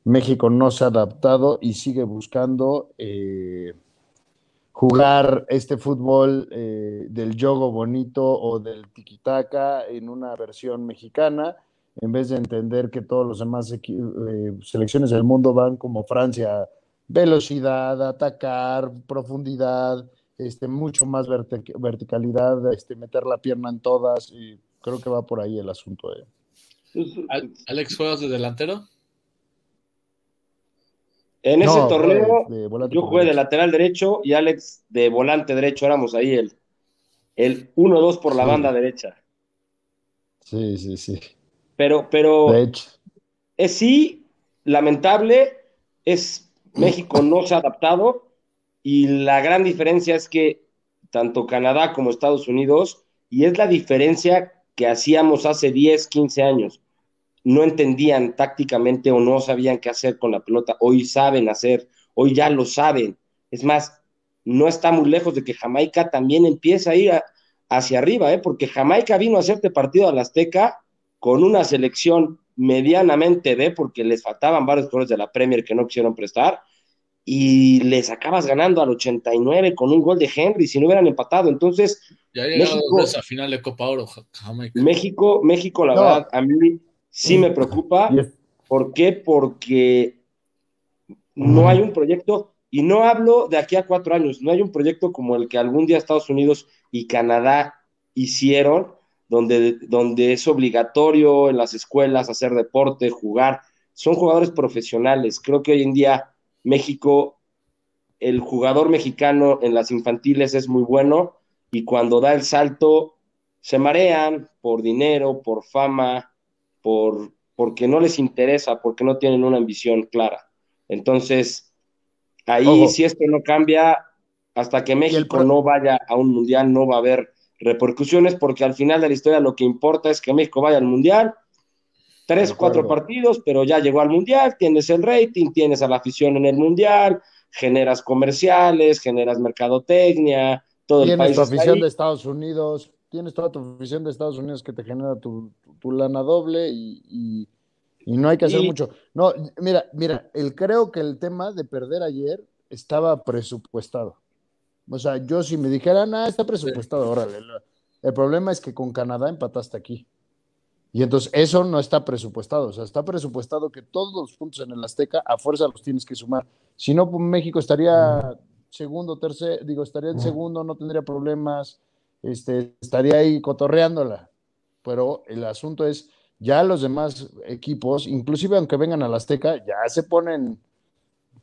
México no se ha adaptado y sigue buscando eh, jugar este fútbol eh, del yogo bonito o del tiquitaca en una versión mexicana, en vez de entender que todos los demás selecciones del mundo van como Francia, velocidad, atacar, profundidad, este, mucho más verticalidad, este, meter la pierna en todas, y creo que va por ahí el asunto. De... ¿Alex juegas de delantero? En ese torneo yo jugué de lateral derecho y Alex de volante derecho, éramos ahí el, el 1-2 por la banda derecha. Sí, sí, sí. Pero, pero es sí, lamentable, es México no se ha adaptado y la gran diferencia es que tanto Canadá como Estados Unidos, y es la diferencia que hacíamos hace 10, 15 años, no entendían tácticamente o no sabían qué hacer con la pelota, hoy saben hacer, hoy ya lo saben. Es más, no está muy lejos de que Jamaica también empieza a ir hacia arriba, ¿eh? porque Jamaica vino a hacerte partido al Azteca con una selección medianamente B porque les faltaban varios jugadores de la Premier que no quisieron prestar y les acabas ganando al 89 con un gol de Henry si no hubieran empatado. Entonces, ya México, a final de Copa Oro. México, México, la verdad, a mí sí me preocupa. ¿Por qué? Porque no hay un proyecto, y no hablo de aquí a cuatro años, no hay un proyecto como el que algún día Estados Unidos y Canadá hicieron, donde, donde es obligatorio en las escuelas hacer deporte, jugar. Son jugadores profesionales. Creo que hoy en día México, el jugador mexicano en las infantiles es muy bueno y cuando da el salto se marean por dinero, por fama, por porque no les interesa, porque no tienen una ambición clara. Entonces, ahí si esto no cambia, hasta que México no vaya a un mundial, no va a haber repercusiones, porque al final de la historia lo que importa es que México vaya al mundial, tres, cuatro partidos, pero ya llegó al mundial, tienes el rating, tienes a la afición en el mundial, generas comerciales, generas mercadotecnia, todo el país. Tienes tu afición de Estados Unidos, tienes toda tu afición de Estados Unidos que te genera tu, lana doble y, no hay que hacer mucho. No, mira, mira, el, creo que el tema de perder ayer estaba presupuestado. O sea, yo si me dijeran, ah, está presupuestado, órale. El problema es que con Canadá empataste aquí. Y entonces eso no está presupuestado, o sea, está presupuestado que todos los puntos en el Azteca a fuerza los tienes que sumar. Si no, pues, México estaría segundo, tercer, digo, estaría en segundo, no tendría problemas, este, estaría ahí cotorreándola. Pero el asunto es, ya los demás equipos, inclusive aunque vengan al Azteca, ya se ponen,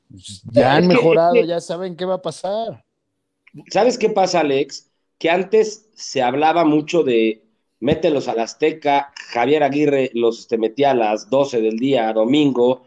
pues, ya han mejorado, ya saben qué va a pasar. ¿Sabes qué pasa, Alex? Que antes se hablaba mucho de mételos al Azteca, Javier Aguirre los este, metía a las 12 del día, domingo,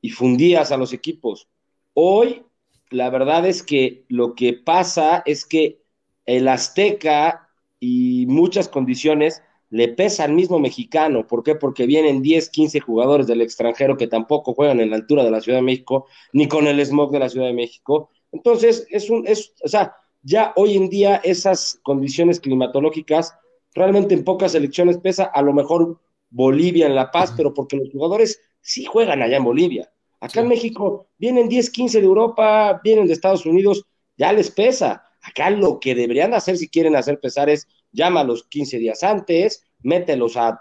y fundías a los equipos. Hoy, la verdad es que lo que pasa es que el Azteca y muchas condiciones le pesa al mismo mexicano. ¿Por qué? Porque vienen 10, 15 jugadores del extranjero que tampoco juegan en la altura de la Ciudad de México, ni con el smog de la Ciudad de México. Entonces, es un, es, o sea, ya hoy en día esas condiciones climatológicas realmente en pocas elecciones pesa, a lo mejor Bolivia en La Paz, pero porque los jugadores sí juegan allá en Bolivia. Acá en México vienen 10, 15 de Europa, vienen de Estados Unidos, ya les pesa. Acá lo que deberían hacer si quieren hacer pesar es llámalos 15 días antes, mételos a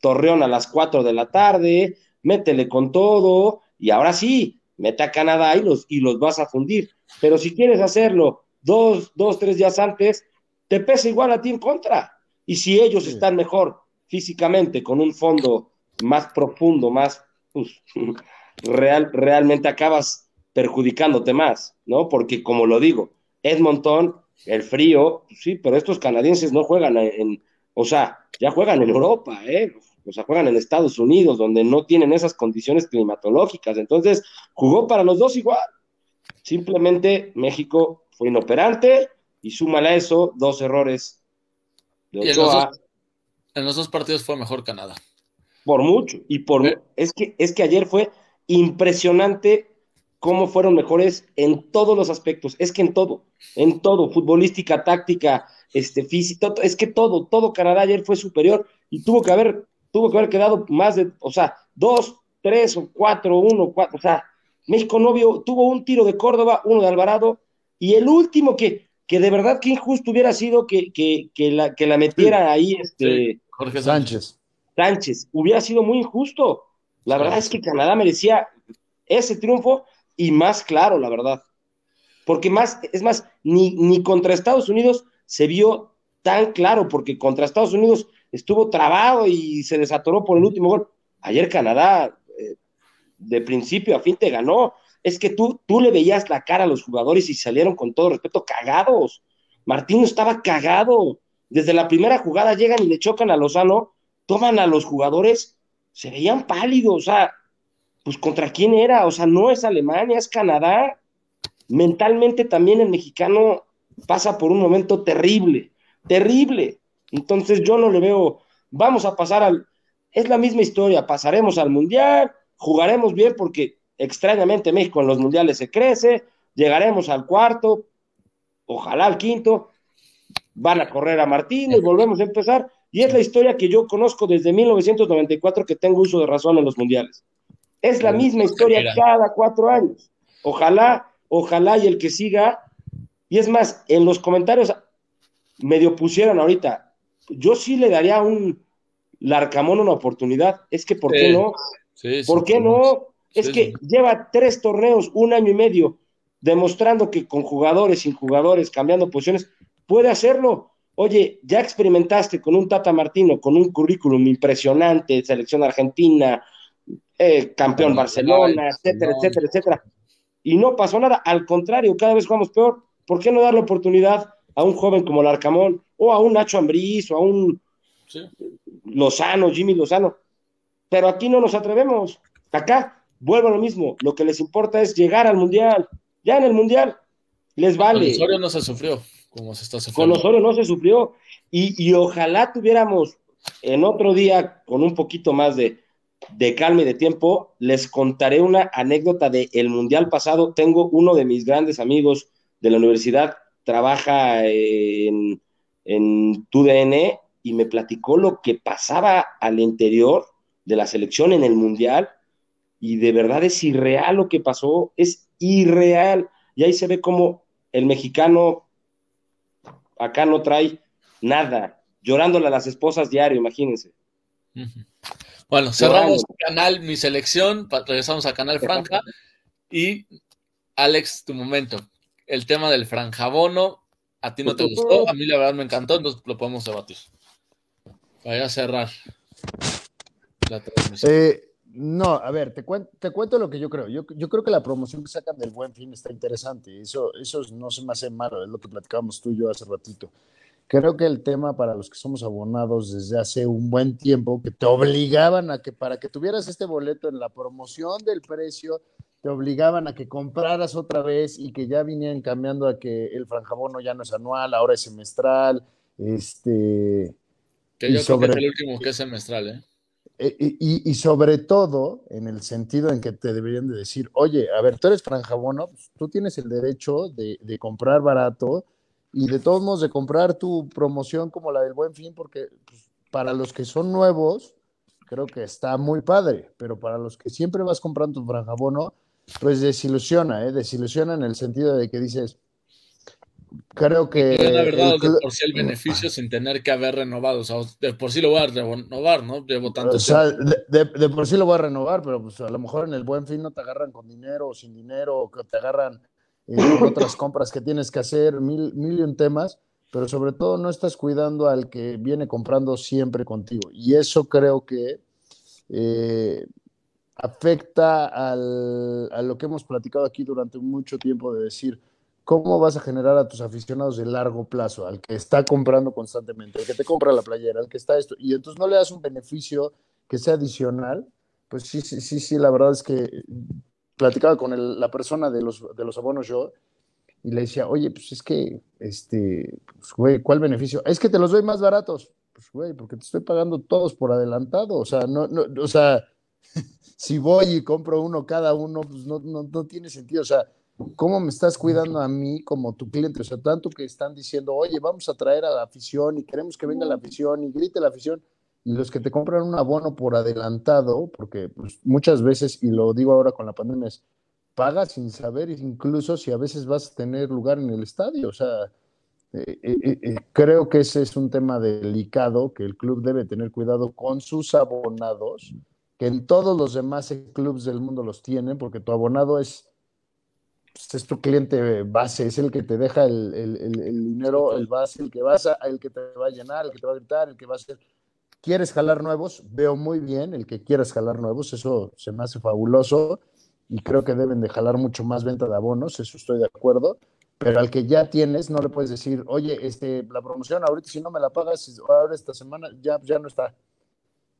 Torreón a las 4 de la tarde, métele con todo y ahora sí, mete a Canadá y los, y los vas a fundir. Pero si quieres hacerlo dos, dos, tres días antes, te pesa igual a ti en contra. Y si ellos están mejor físicamente, con un fondo más profundo, más pues, [LAUGHS] real, realmente acabas perjudicándote más, ¿no? Porque como lo digo, Edmonton, el frío, pues sí, pero estos canadienses no juegan en, o sea, ya juegan en Europa, ¿eh? O sea, juegan en Estados Unidos, donde no tienen esas condiciones climatológicas. Entonces, jugó para los dos igual. Simplemente México fue inoperante y súmale a eso dos errores en, los dos, partidos fue mejor Canadá. Por mucho. Y por es que es que ayer fue impresionante cómo fueron mejores en todos los aspectos. Es que en todo, en todo, futbolística, táctica, este, físico, es que todo, todo Canadá ayer fue superior y tuvo que haber, tuvo que haber quedado más de, o sea, dos, tres o cuatro, uno, cuatro, o sea, México no vio, tuvo un tiro de Córdoba, uno de Alvarado, y el último que, que de verdad que injusto hubiera sido que, la, que la metiera ahí este, Jorge Sánchez. Sánchez. Hubiera sido muy injusto. La verdad es que Canadá merecía ese triunfo y más claro, la verdad. Porque más, es más, ni, ni contra Estados Unidos se vio tan claro, porque contra Estados Unidos estuvo trabado y se desatoró por el último gol. Ayer Canadá, eh, de principio a fin, te ganó es que tú, tú le veías la cara a los jugadores y salieron con todo respeto cagados. Martino estaba cagado. Desde la primera jugada llegan y le chocan a Lozano, toman a los jugadores, se veían pálidos, o sea, pues contra quién era, o sea, no es Alemania, es Canadá. Mentalmente también el mexicano pasa por un momento terrible, terrible. Entonces yo no le veo, vamos a pasar al, es la misma historia, pasaremos al Mundial, jugaremos bien porque Extrañamente México en los mundiales se crece, llegaremos al cuarto, ojalá al quinto, van a correr a Martín y volvemos a empezar, Y es la historia que yo conozco desde 1994 que tengo uso de razón en los mundiales. Es la misma historia cada cuatro años. Ojalá, ojalá y el que siga. Y es más, en los comentarios medio pusieron ahorita, yo sí le daría a un Larcamón una oportunidad. Es que, ¿por qué no? ¿Por qué no? Es que lleva tres torneos, un año y medio, demostrando que con jugadores, sin jugadores, cambiando posiciones, puede hacerlo. Oye, ya experimentaste con un Tata Martino, con un currículum impresionante, selección argentina, eh, campeón Barcelona, etcétera, etcétera, etcétera. Y no pasó nada, al contrario, cada vez jugamos peor. ¿Por qué no darle oportunidad a un joven como Larcamón, o a un Nacho Ambriz, o a un Lozano, Jimmy Lozano? Pero aquí no nos atrevemos. Acá vuelvo a lo mismo. Lo que les importa es llegar al Mundial. Ya en el Mundial les vale. Con Osorio no se sufrió, como se está sufriendo. Con Osorio no se sufrió. Y, y ojalá tuviéramos en otro día, con un poquito más de, de calma y de tiempo, les contaré una anécdota del el Mundial pasado. Tengo uno de mis grandes amigos de la universidad, trabaja en, en TUDN y me platicó lo que pasaba al interior de la selección en el Mundial y de verdad es irreal lo que pasó, es irreal. Y ahí se ve como el mexicano acá no trae nada, llorándole a las esposas diario, imagínense. Bueno, cerramos el canal Mi Selección, regresamos a Canal Franja y Alex, tu momento. El tema del franjabono, a ti no te gustó, a mí la verdad me encantó, entonces lo podemos debatir. Vaya a cerrar la transmisión. Eh, no, a ver, te cuento, te cuento lo que yo creo. Yo, yo, creo que la promoción que sacan del Buen Fin está interesante. Eso, eso no se me hace malo, es lo que platicábamos tú y yo hace ratito. Creo que el tema para los que somos abonados desde hace un buen tiempo, que te obligaban a que para que tuvieras este boleto en la promoción del precio, te obligaban a que compraras otra vez y que ya vinieran cambiando a que el franjabono ya no es anual, ahora es semestral. Este, que yo creo que es el último que es semestral, ¿eh? E, y, y, sobre todo en el sentido en que te deberían de decir, oye, a ver, tú eres franjabono, pues, tú tienes el derecho de, de comprar barato y de todos modos de comprar tu promoción como la del Buen Fin, porque pues, para los que son nuevos, creo que está muy padre, pero para los que siempre vas comprando tu franjabono, pues desilusiona, ¿eh? desilusiona en el sentido de que dices, creo que... la verdad, de por sí el beneficio sin tener que haber renovado, o sea, de por sí lo voy a renovar, ¿no? Llevo tanto o sea, de, de, por sí lo voy a renovar, pero pues a lo mejor en el buen fin no te agarran con dinero o sin dinero, o que te agarran otras compras que tienes que hacer, mil, mil y un temas, pero sobre todo no estás cuidando al que viene comprando siempre contigo. Y eso creo que eh, afecta al, a lo que hemos platicado aquí durante mucho tiempo de decir, ¿cómo vas a generar a tus aficionados de largo plazo? Al que está comprando constantemente, al que te compra la playera, al que está esto, y entonces no le das un beneficio que sea adicional, pues sí, sí, sí, sí, la verdad es que platicaba con la persona de los, de los abonos yo y le decía, oye, pues es que, este, pues, güey, ¿cuál beneficio? Es que te los doy más baratos. Pues, güey, porque te estoy pagando todos por adelantado. O sea, no, no, o sea, [LAUGHS] si voy y compro uno cada uno, pues no, no, no tiene sentido. O sea, ¿cómo me estás cuidando a mí como tu cliente? O sea, tanto que están diciendo, oye, vamos a traer a la afición y queremos que venga la afición y grite la afición y los que te compran un abono por adelantado, porque pues, muchas veces, y lo digo ahora con la pandemia, es paga sin saber incluso si a veces vas a tener lugar en el estadio. O sea, eh, eh, eh, creo que ese es un tema delicado que el club debe tener cuidado con sus abonados, que en todos los demás clubes del mundo los tienen, porque tu abonado es, pues, es tu cliente base, es el que te deja el, el, el, dinero, el base, el que vas a, el que te va a llenar, el que te va a gritar, el que va a hacer ¿Quieres jalar nuevos? Veo muy bien el que quieras jalar nuevos, eso se me hace fabuloso y creo que deben de jalar mucho más venta de abonos, eso estoy de acuerdo, pero al que ya tienes no le puedes decir, oye, este, la promoción ahorita si no me la pagas, ahora esta semana ya, ya no está.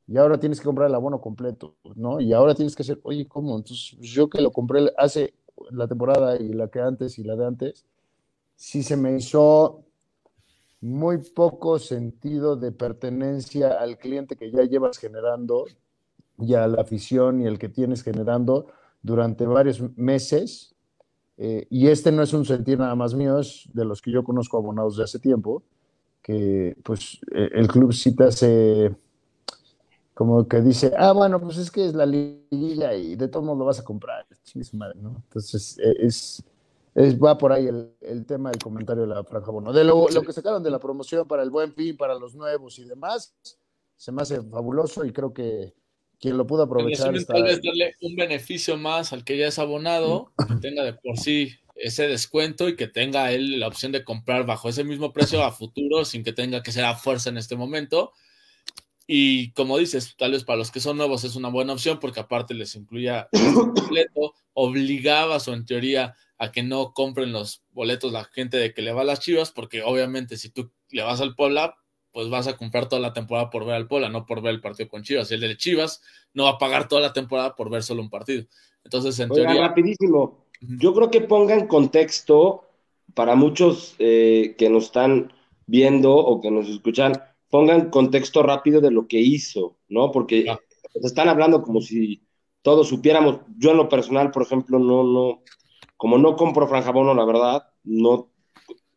Y ahora tienes que comprar el abono completo, ¿no? Y ahora tienes que hacer, oye, ¿cómo? Entonces, yo que lo compré hace la temporada y la que antes y la de antes, sí se me hizo muy poco sentido de pertenencia al cliente que ya llevas generando y a la afición y el que tienes generando durante varios meses. Eh, y este no es un sentir nada más mío, es de los que yo conozco abonados de hace tiempo. que pues e, el club sí te hace como que dice, ah, bueno, pues es que es la liguilla y de todo modo lo vas a comprar, ¿no? Entonces, e, es, es, va por ahí el, el, tema del comentario de la franja bono. De lo, lo, que sacaron de la promoción para el buen fin, para los nuevos y demás, se me hace fabuloso y creo que quien lo pudo aprovechar. Está... Tal vez darle un beneficio más al que ya es abonado, que tenga de por sí ese descuento y que tenga él la opción de comprar bajo ese mismo precio a futuro sin que tenga que ser a fuerza en este momento y como dices, tal vez para los que son nuevos es una buena opción porque aparte les incluía el completo, [COUGHS] obligabas o en teoría a que no compren los boletos la gente de que le va a las Chivas, porque obviamente si tú le vas al Puebla, pues vas a comprar toda la temporada por ver al Puebla, no por ver el partido con Chivas. Y el de Chivas no va a pagar toda la temporada por ver solo un partido. Entonces, en Oiga, teoría... rapidísimo. Yo creo que pongan contexto para muchos eh, que nos están viendo o que nos escuchan pongan contexto rápido de lo que hizo, ¿no? Porque ah. están hablando como si todos supiéramos. Yo en lo personal, por ejemplo, no, no, como no compro franjabono, la verdad, no,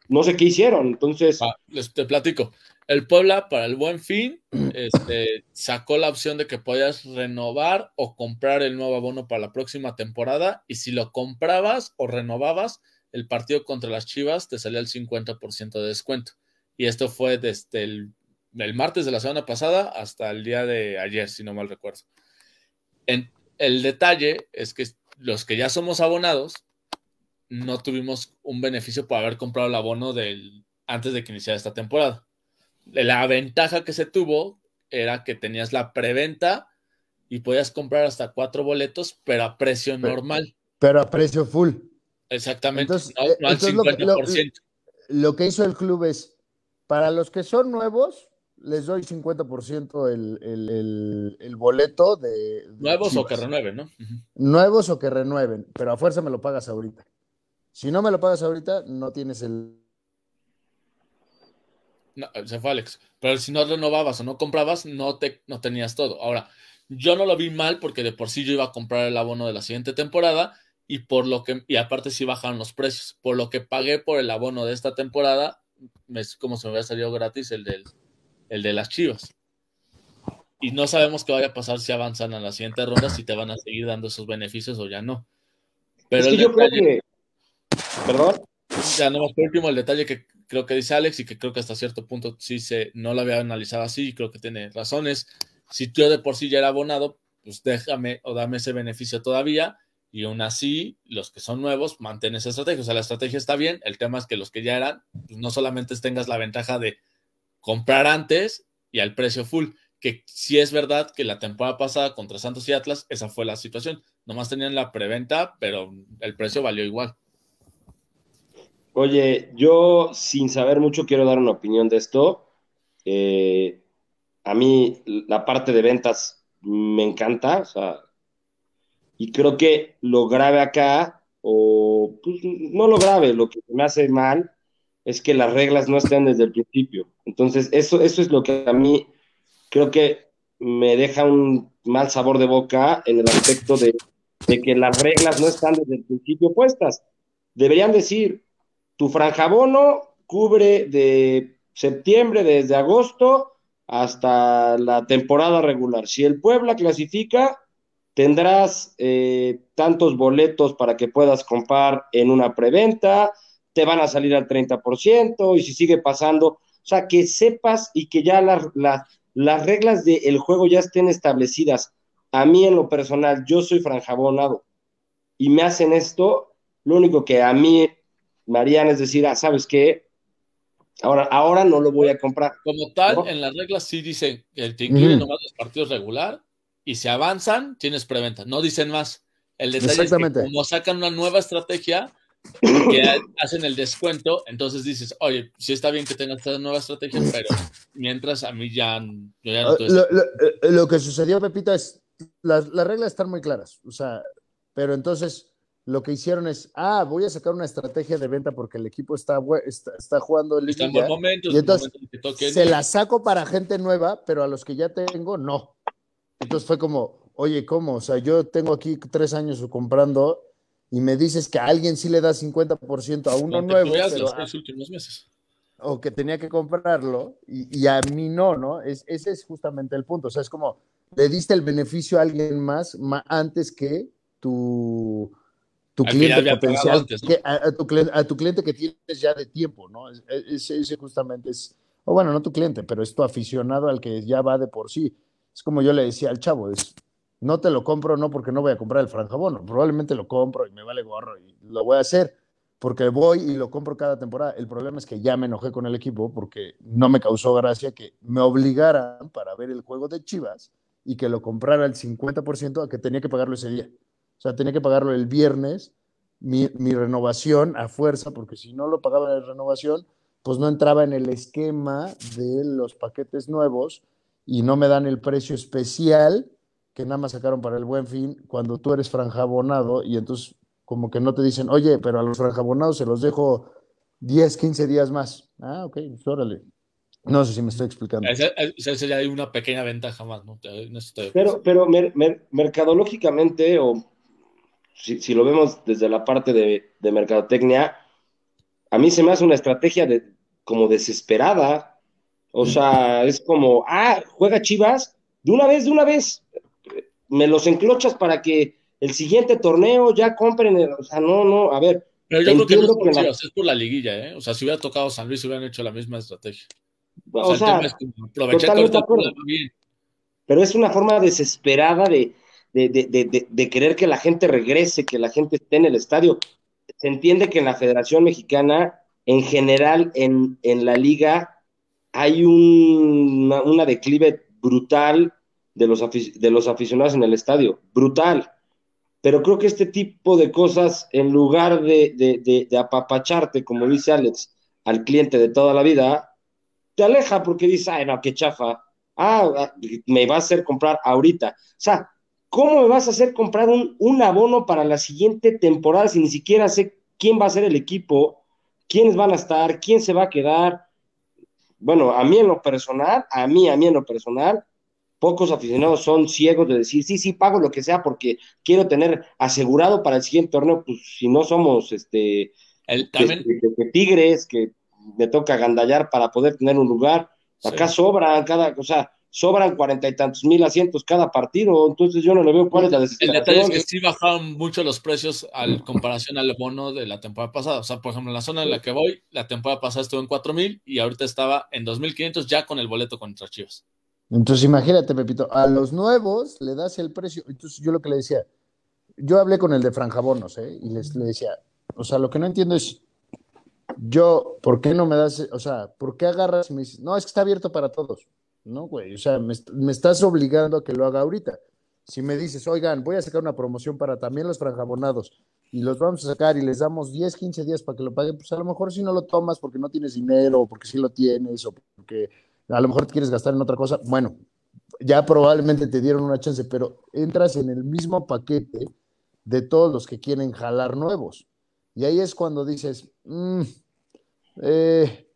no sé qué hicieron. Entonces. Ah, les te platico. El Puebla, para el buen fin, [CLEARS THROAT] este, sacó la opción de que podías renovar o comprar el nuevo abono para la próxima temporada. Y si lo comprabas o renovabas, el partido contra las Chivas te salía el 50% de descuento. Y esto fue desde el el martes de la semana pasada hasta el día de ayer, si no mal recuerdo. En, el detalle es que los que ya somos abonados no tuvimos un beneficio por haber comprado el abono del, antes de que iniciara esta temporada. La ventaja que se tuvo era que tenías la preventa y podías comprar hasta cuatro boletos, pero a precio normal. Pero a precio full. Exactamente, no, al 50%. Lo, lo que hizo el club es, para los que son nuevos, les doy 50% el, el, el, boleto de... Nuevos o que renueven, ¿no? Nuevos o que renueven, pero a fuerza me lo pagas ahorita. Si no me lo pagas ahorita, no tienes el... No, se fue Alex. Pero si no renovabas o no comprabas, no, te, no tenías todo. Ahora, yo no lo vi mal porque de por sí yo iba a comprar el abono de la siguiente temporada y por lo que, y aparte sí bajaron los precios. Por lo que pagué por el abono de esta temporada, es como se me había salido gratis el del el de las Chivas. Y no sabemos qué vaya a pasar si avanzan a la siguiente ronda, si te van a seguir dando esos beneficios o ya no. Pero es que yo creo que. Perdón. Ya no por último el detalle que creo que dice Alex y que creo que hasta cierto punto sí se no lo había analizado así y creo que tiene razones. Si yo de por sí ya era abonado, pues déjame o dame ese beneficio todavía y aún así los que son nuevos mantienen esa estrategia. O sea, la estrategia está bien, el tema es que los que ya eran, pues no solamente tengas la ventaja de comprar antes y al precio full. Que sí es verdad que la temporada pasada contra Santos y Atlas, esa fue la situación. Nomás tenían la preventa, pero el precio valió igual. Oye, yo sin saber mucho quiero dar una opinión de esto. Eh, a mí la parte de ventas me encanta, y creo que lo grave acá, o pues, no lo grave, lo que me hace mal es que las reglas no estén desde el principio. Entonces, eso, eso es lo que a mí creo que me deja un mal sabor de boca en el aspecto de, que las reglas no están desde el principio puestas. Deberían decir, tu franjabono cubre de septiembre, desde agosto hasta la temporada regular. Si el Puebla clasifica, tendrás eh, tantos boletos para que puedas comprar en una preventa, te van a salir al 30% y si sigue pasando, o sea, que sepas y que ya las reglas del juego ya estén establecidas. A mí en lo personal, yo soy franjabonado y me hacen esto, lo único que a mí me harían es decir, ah, ¿sabes qué? Ahora, ahora no lo voy a comprar. Como tal, en las reglas sí dicen que te incluyen nomás los partidos regular y si avanzan, tienes preventa. No dicen más. El detalle es que como sacan una nueva estrategia, que hacen el descuento, entonces dices, oye, sí está bien que tengas esta nueva estrategia, pero mientras a mí ya, yo ya no ah, eh, lo, que sucedió, Pepita, es las, reglas están muy claras, o sea, pero entonces lo que hicieron es, ah, voy a sacar una estrategia de venta porque el equipo está, está, jugando el está en buen momento, y entonces se la saco para gente nueva, pero a los que ya tengo, no. Entonces fue como, oye, ¿cómo? O sea, yo tengo aquí tres años comprando y me dices que a alguien sí le da 50% a uno nuevo. Pero, los últimos meses. o que tenía que comprarlo y, a mí no, ¿no? Es, ese es justamente el punto. O sea, es como le diste el beneficio a alguien más, antes que tu, tu cliente potencial, a, tu, cliente que tienes ya de tiempo, ¿no? Ese, justamente es, o bueno, no tu cliente, pero es tu aficionado al que ya va de por sí. Es como yo le decía al chavo, es, no te lo compro no porque no voy a comprar el franjabono, probablemente lo compro y me vale gorro y lo voy a hacer porque voy y lo compro cada temporada. El problema es que ya me enojé con el equipo porque no me causó gracia que me obligaran para ver el juego de Chivas y que lo comprara el 50% a que tenía que pagarlo ese día. O sea, tenía que pagarlo el viernes, mi, renovación a fuerza, porque si no lo pagaba en renovación, pues no entraba en el esquema de los paquetes nuevos y no me dan el precio especial que nada más sacaron para el buen fin cuando tú eres franjabonado y entonces como que no te dicen, oye, pero a los franjabonados se los dejo 10, 15 días más. Ah, ok, pues órale. No sé si me estoy explicando. Esa ya hay una pequeña ventaja más, ¿no? Pero, pero mercadológicamente, o si, lo vemos desde la parte de, de, mercadotecnia, a mí se me hace una estrategia de, como desesperada. O sea, es como, ah, juega Chivas, de una vez, de una vez. Me los enclochas para que el siguiente torneo ya compren, o sea, no, no, a ver. Pero yo creo que no es por, es por la liguilla, ¿eh? O sea, si hubiera tocado San Luis, hubieran hecho la misma estrategia. O, sea, Pero es una forma desesperada de, de, querer que la gente regrese, que la gente esté en el estadio. Se entiende que en la Federación Mexicana, en general, en, en la liga, hay un, una, declive brutal de los, de los aficionados en el estadio, brutal pero creo que este tipo de cosas, en lugar de, apapacharte, como dice Alex, al cliente de toda la vida, te aleja porque dice, ay, no, qué chafa. Ah, me va a hacer comprar ahorita. O sea, ¿cómo me vas a hacer comprar un, un abono para la siguiente temporada si ni siquiera sé quién va a ser el equipo, quiénes van a estar, quién se va a quedar? Bueno, a mí en lo personal, a mí, a mí en lo personal, pocos aficionados son ciegos de decir, sí, sí, pago lo que sea porque quiero tener asegurado para el siguiente torneo, pues si no somos este, el, tigres, que me toca gandallar para poder tener un lugar, acá sobran cada, o sea, sobran cuarenta y tantos mil asientos cada partido, entonces yo no le veo cuál es la desesperación. El detalle es que sí bajaron mucho los precios al comparación al bono de la temporada pasada, o sea, por ejemplo, en la zona en la que voy, la temporada pasada estuvo en cuatro mil y ahorita estaba en dos mil quinientos ya con el boleto contra Chivas. Entonces imagínate, Pepito, a los nuevos le das el precio. Entonces yo lo que le decía, yo hablé con el de Franjabonos, ¿eh? Y les, le decía, o sea, lo que no entiendo es, yo, ¿por qué no me das, o sea, ¿por qué agarras y me dices, no, es que está abierto para todos? No, güey, o sea, me, me estás obligando a que lo haga ahorita. Si me dices, oigan, voy a sacar una promoción para también los franjabonados y los vamos a sacar y les damos 10, 15 días para que lo paguen, pues a lo mejor si no lo tomas porque no tienes dinero, o porque sí lo tienes, o porque a lo mejor te quieres gastar en otra cosa, bueno, ya probablemente te dieron una chance, pero entras en el mismo paquete de todos los que quieren jalar nuevos. Y ahí es cuando dices, mm, eh,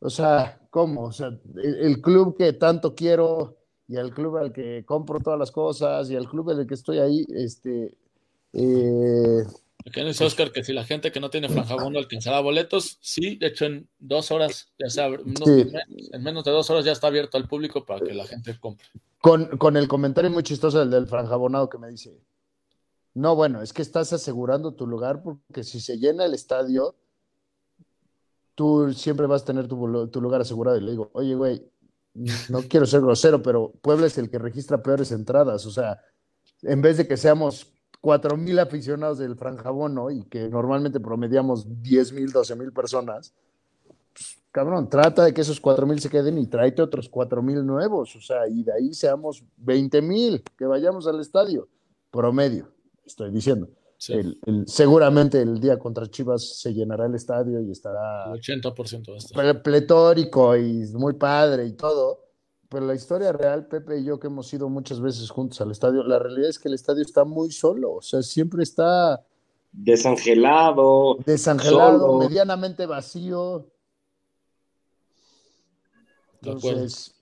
o sea, ¿cómo? O sea, el, club que tanto quiero y el club al que compro todas las cosas y el club en el que estoy ahí, este, eh, Aquí dice Oscar que si la gente que no tiene franja bono alcanzará boletos, sí, de hecho en dos horas, ya sea, en menos de dos horas ya está abierto al público para que la gente compre. Con, el comentario muy chistoso del, del franjabonado que me dice, no, bueno, es que estás asegurando tu lugar porque si se llena el estadio, tú siempre vas a tener tu, tu lugar asegurado. Y le digo, oye, güey, no quiero ser grosero, pero Puebla es el que registra peores entradas. O sea, en vez de que seamos cuatro mil aficionados del Franjabono y que normalmente promediamos diez mil, doce mil personas, pues, cabrón, trata de que esos cuatro mil se queden y tráete otros cuatro mil nuevos, o sea, y de ahí seamos veinte mil que vayamos al estadio, promedio, estoy diciendo. seguramente el día contra Chivas se llenará el estadio y estará 80% pletórico y muy padre y todo, pero la historia real, Pepe y yo que hemos ido muchas veces juntos al estadio, la realidad es que el estadio está muy solo, o sea, siempre está desangelado, desangelado, medianamente vacío. Entonces,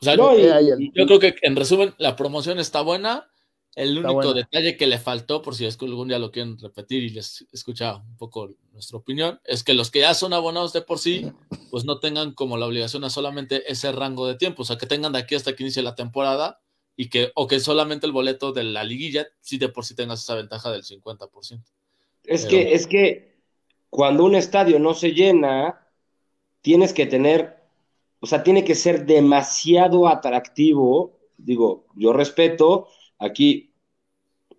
yo, creo que en resumen la promoción está buena El único detalle que le faltó, por si es que algún día lo quieren repetir y les escucha un poco nuestra opinión, es que los que ya son abonados de por sí, pues no tengan como la obligación a solamente ese rango de tiempo, o sea, que tengan de aquí hasta que inicie la temporada y que, o que solamente el boleto de la liguilla, si de por sí tengas esa ventaja del 50%. Es que, es que cuando un estadio no se llena, tienes que tener, o sea, tiene que ser demasiado atractivo. Digo, yo respeto, aquí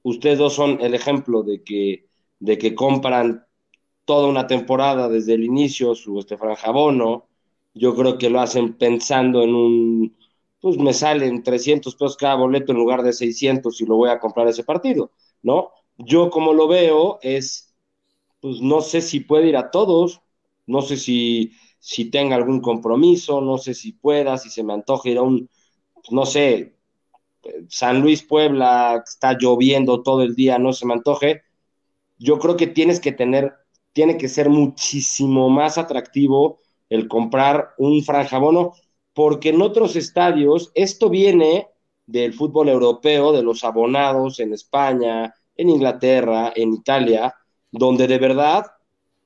ustedes dos son el ejemplo de que, de que compran toda una temporada desde el inicio su este franjabono. Yo creo que lo hacen pensando en un, pues me salen 300 pesos cada boleto en lugar de 600 y lo voy a comprar ese partido, ¿no? Yo como lo veo es, pues no sé si puede ir a todos, no sé si si tenga algún compromiso, no sé si pueda, si se me antoja ir a un, no sé, San Luis Puebla, está lloviendo todo el día, no se me antoje. Yo creo que tienes que tener, tiene que ser muchísimo más atractivo el comprar un franjabono, porque en otros estadios esto viene del fútbol europeo, de los abonados en España, en Inglaterra, en Italia, donde de verdad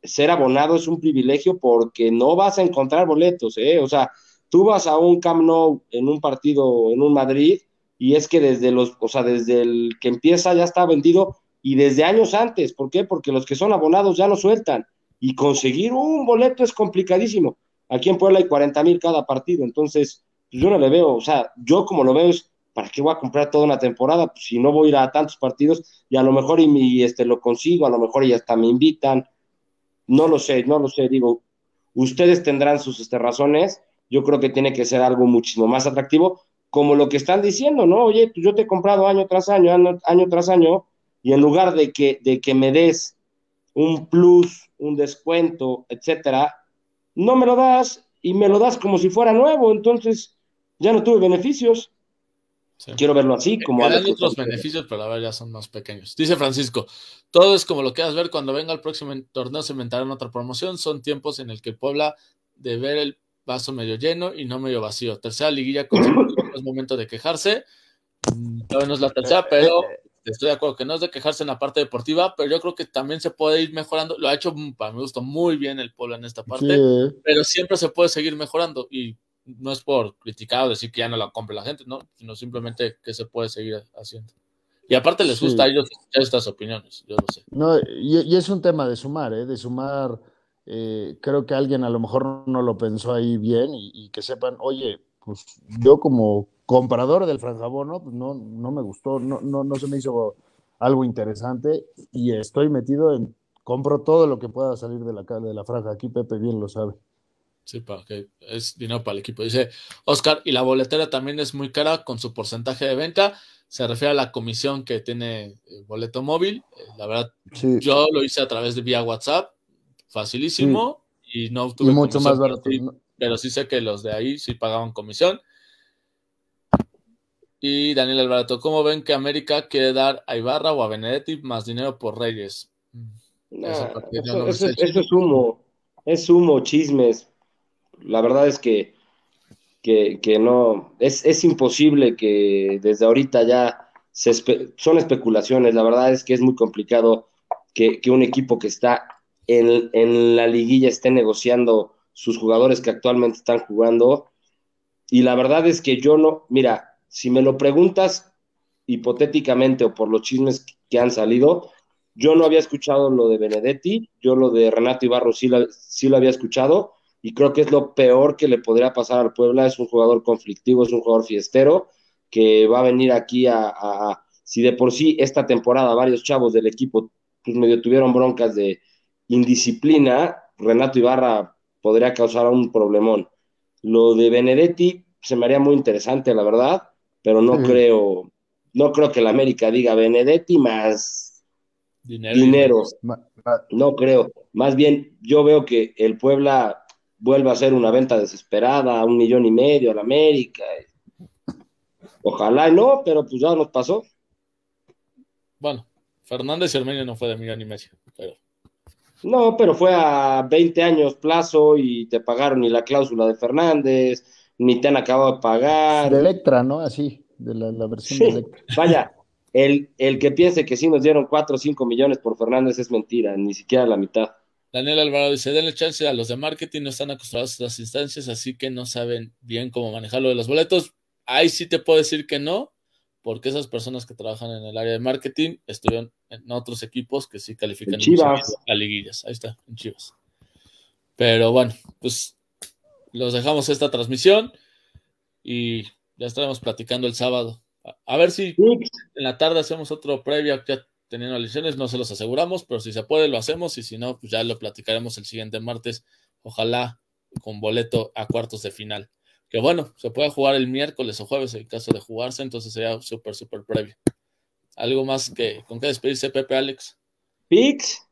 ser abonado es un privilegio porque no vas a encontrar boletos, ¿eh? O sea, tú vas a un Camp Nou en un partido en un Madrid y es que desde los, o sea, desde el que empieza ya está vendido y desde años antes, ¿por qué? Porque los que son abonados ya no sueltan y conseguir un boleto es complicadísimo. Aquí en Puebla hay 40 mil cada partido, entonces pues yo no le veo, o sea, yo como lo veo es, ¿para qué voy a comprar toda una temporada? Pues si no voy a ir a tantos partidos y a lo mejor y, este, lo consigo, a lo mejor y hasta me invitan, no lo sé, no lo sé, digo, ustedes tendrán sus este, razones, yo creo que tiene que ser algo muchísimo más atractivo, como lo que están diciendo, ¿no? Oye, pues yo te he comprado año tras año, año, tras año, y en lugar de que, de que me des un plus, un descuento, etcétera, no me lo das y me lo das como si fuera nuevo, entonces ya no tuve beneficios. Quiero verlo así, como... Hay otros beneficios, pero a ver, ya son más pequeños. Dice Francisco, todo es como lo quieras ver, cuando venga el próximo torneo se inventarán otra promoción, son tiempos en el que Puebla de ver el vaso medio lleno y no medio vacío. Tercera liguilla, es [LAUGHS] momento de quejarse. Mm, todavía no es la tercera, pero estoy de acuerdo que no es de quejarse en la parte deportiva, pero yo creo que también se puede ir mejorando. Lo ha hecho, para mi gusto, muy bien el Puebla en esta parte, pero siempre se puede seguir mejorando y no es por criticar o decir que ya no la compre la gente, ¿no? Sino simplemente que se puede seguir haciendo. Y aparte les gusta a ellos estas opiniones, yo lo sé. No, y, es un tema de sumar, ¿eh? De sumar, eh, creo que alguien a lo mejor no lo pensó ahí bien y, que sepan, oye, pues yo como comprador del franjabono, pues no, no me gustó, no, no, no se me hizo algo interesante y estoy metido en, compro todo lo que pueda salir de la, de la franja, aquí Pepe bien lo sabe. Sí, para que es dinero para el equipo. Dice Oscar, y la boletera también es muy cara con su porcentaje de venta. Se refiere a la comisión que tiene el boleto móvil. Eh, la verdad, yo lo hice a través de vía WhatsApp, facilísimo, y no tuve mucho más barato. Pero sí, sé que los de ahí sí pagaban comisión. Y Daniel Alvarado, ¿cómo ven que América quiere dar a Ibarra o a Benedetti más dinero por Reyes? eso, es humo, es humo, chismes la verdad es que, que, no, es, imposible que desde ahorita ya se son especulaciones, la verdad es que es muy complicado que, un equipo que está en, en, la liguilla esté negociando sus jugadores que actualmente están jugando. Y la verdad es que yo no, mira, si me lo preguntas hipotéticamente o por los chismes que han salido, yo no había escuchado lo de Benedetti, yo lo de Renato Ibarro sí, sí lo había escuchado, y creo que es lo peor que le podría pasar al Puebla. Es un jugador conflictivo, es un jugador fiestero que va a venir aquí a, si de por sí esta temporada varios chavos del equipo pues medio tuvieron broncas de indisciplina, Renato Ibarra podría causar un problemón. Lo de Benedetti se me haría muy interesante, la verdad, pero no creo, no creo que la América diga Benedetti más dinero. dinero. No creo. Más bien, yo veo que el Puebla vuelva a ser una venta desesperada, a un millón y medio a la América. Ojalá no, pero pues ya nos pasó. Bueno, Fernández y Armenio no fue de millón y medio, pero... No, pero fue a 20 años plazo y te pagaron ni la cláusula de Fernández, ni te han acabado de pagar. De Electra, ¿no? Así, de la, versión de Electra. [LAUGHS] Vaya, el, el que piense que sí nos dieron 4 o 5 millones por Fernández es mentira, ni siquiera la mitad. Daniel Alvarado dice, denle chance a los de marketing, no están acostumbrados a estas instancias, así que no saben bien cómo manejar lo de los boletos. Ahí sí te puedo decir que no, porque esas personas que trabajan en el área de marketing estuvieron en otros equipos que sí califican a liguillas. Ahí está, en Chivas. Pero bueno, pues los dejamos esta transmisión y ya estaremos platicando el sábado. A, ver si en la tarde hacemos otro previo ya teniendo elecciones, no se los aseguramos, pero si se puede lo hacemos y si no, pues ya lo platicaremos el siguiente martes, ojalá con boleto a cuartos de final. Que bueno, se puede jugar el miércoles o jueves en caso de jugarse, entonces sería súper, súper previo. ¿Algo más que con qué despedirse, Pepe Alex? Pix.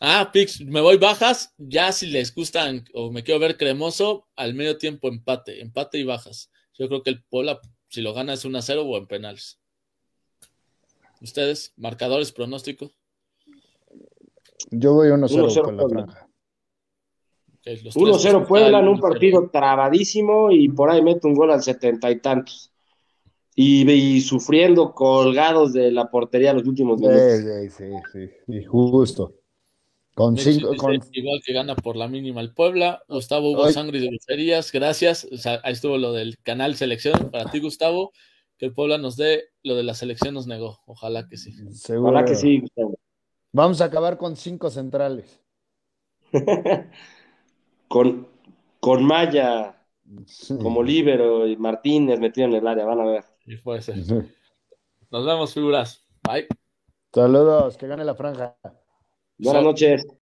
Ah, Pix, me voy bajas. Ya si les gustan o me quiero ver cremoso, al medio tiempo empate, empate y bajas. Yo creo que el Puebla, si lo gana, es 1-0 o en penales. ¿Ustedes? ¿Marcadores, pronósticos? Yo voy 1-0 con la franja. 1-0 Puebla en un partido trabadísimo y por ahí mete un gol al setenta y tantos. Y, sufriendo colgados de la portería los últimos minutos. Sí, sí, sí, justo. Con cinco, Igual que gana por la mínima el Puebla. Gustavo Hugo Sangre de Lucerías, gracias. ahí estuvo lo del canal Selección. Para ti, Gustavo, que el Puebla nos dé lo de la selección, nos negó. Ojalá que sí. Ojalá que sí, Gustavo. Vamos a acabar con cinco centrales. [LAUGHS] con, con Maya como Libero y Martínez metido en el área, van a ver. Y puede ser. Nos vemos, figuras. Bye. Saludos, que gane la franja. Buenas noches.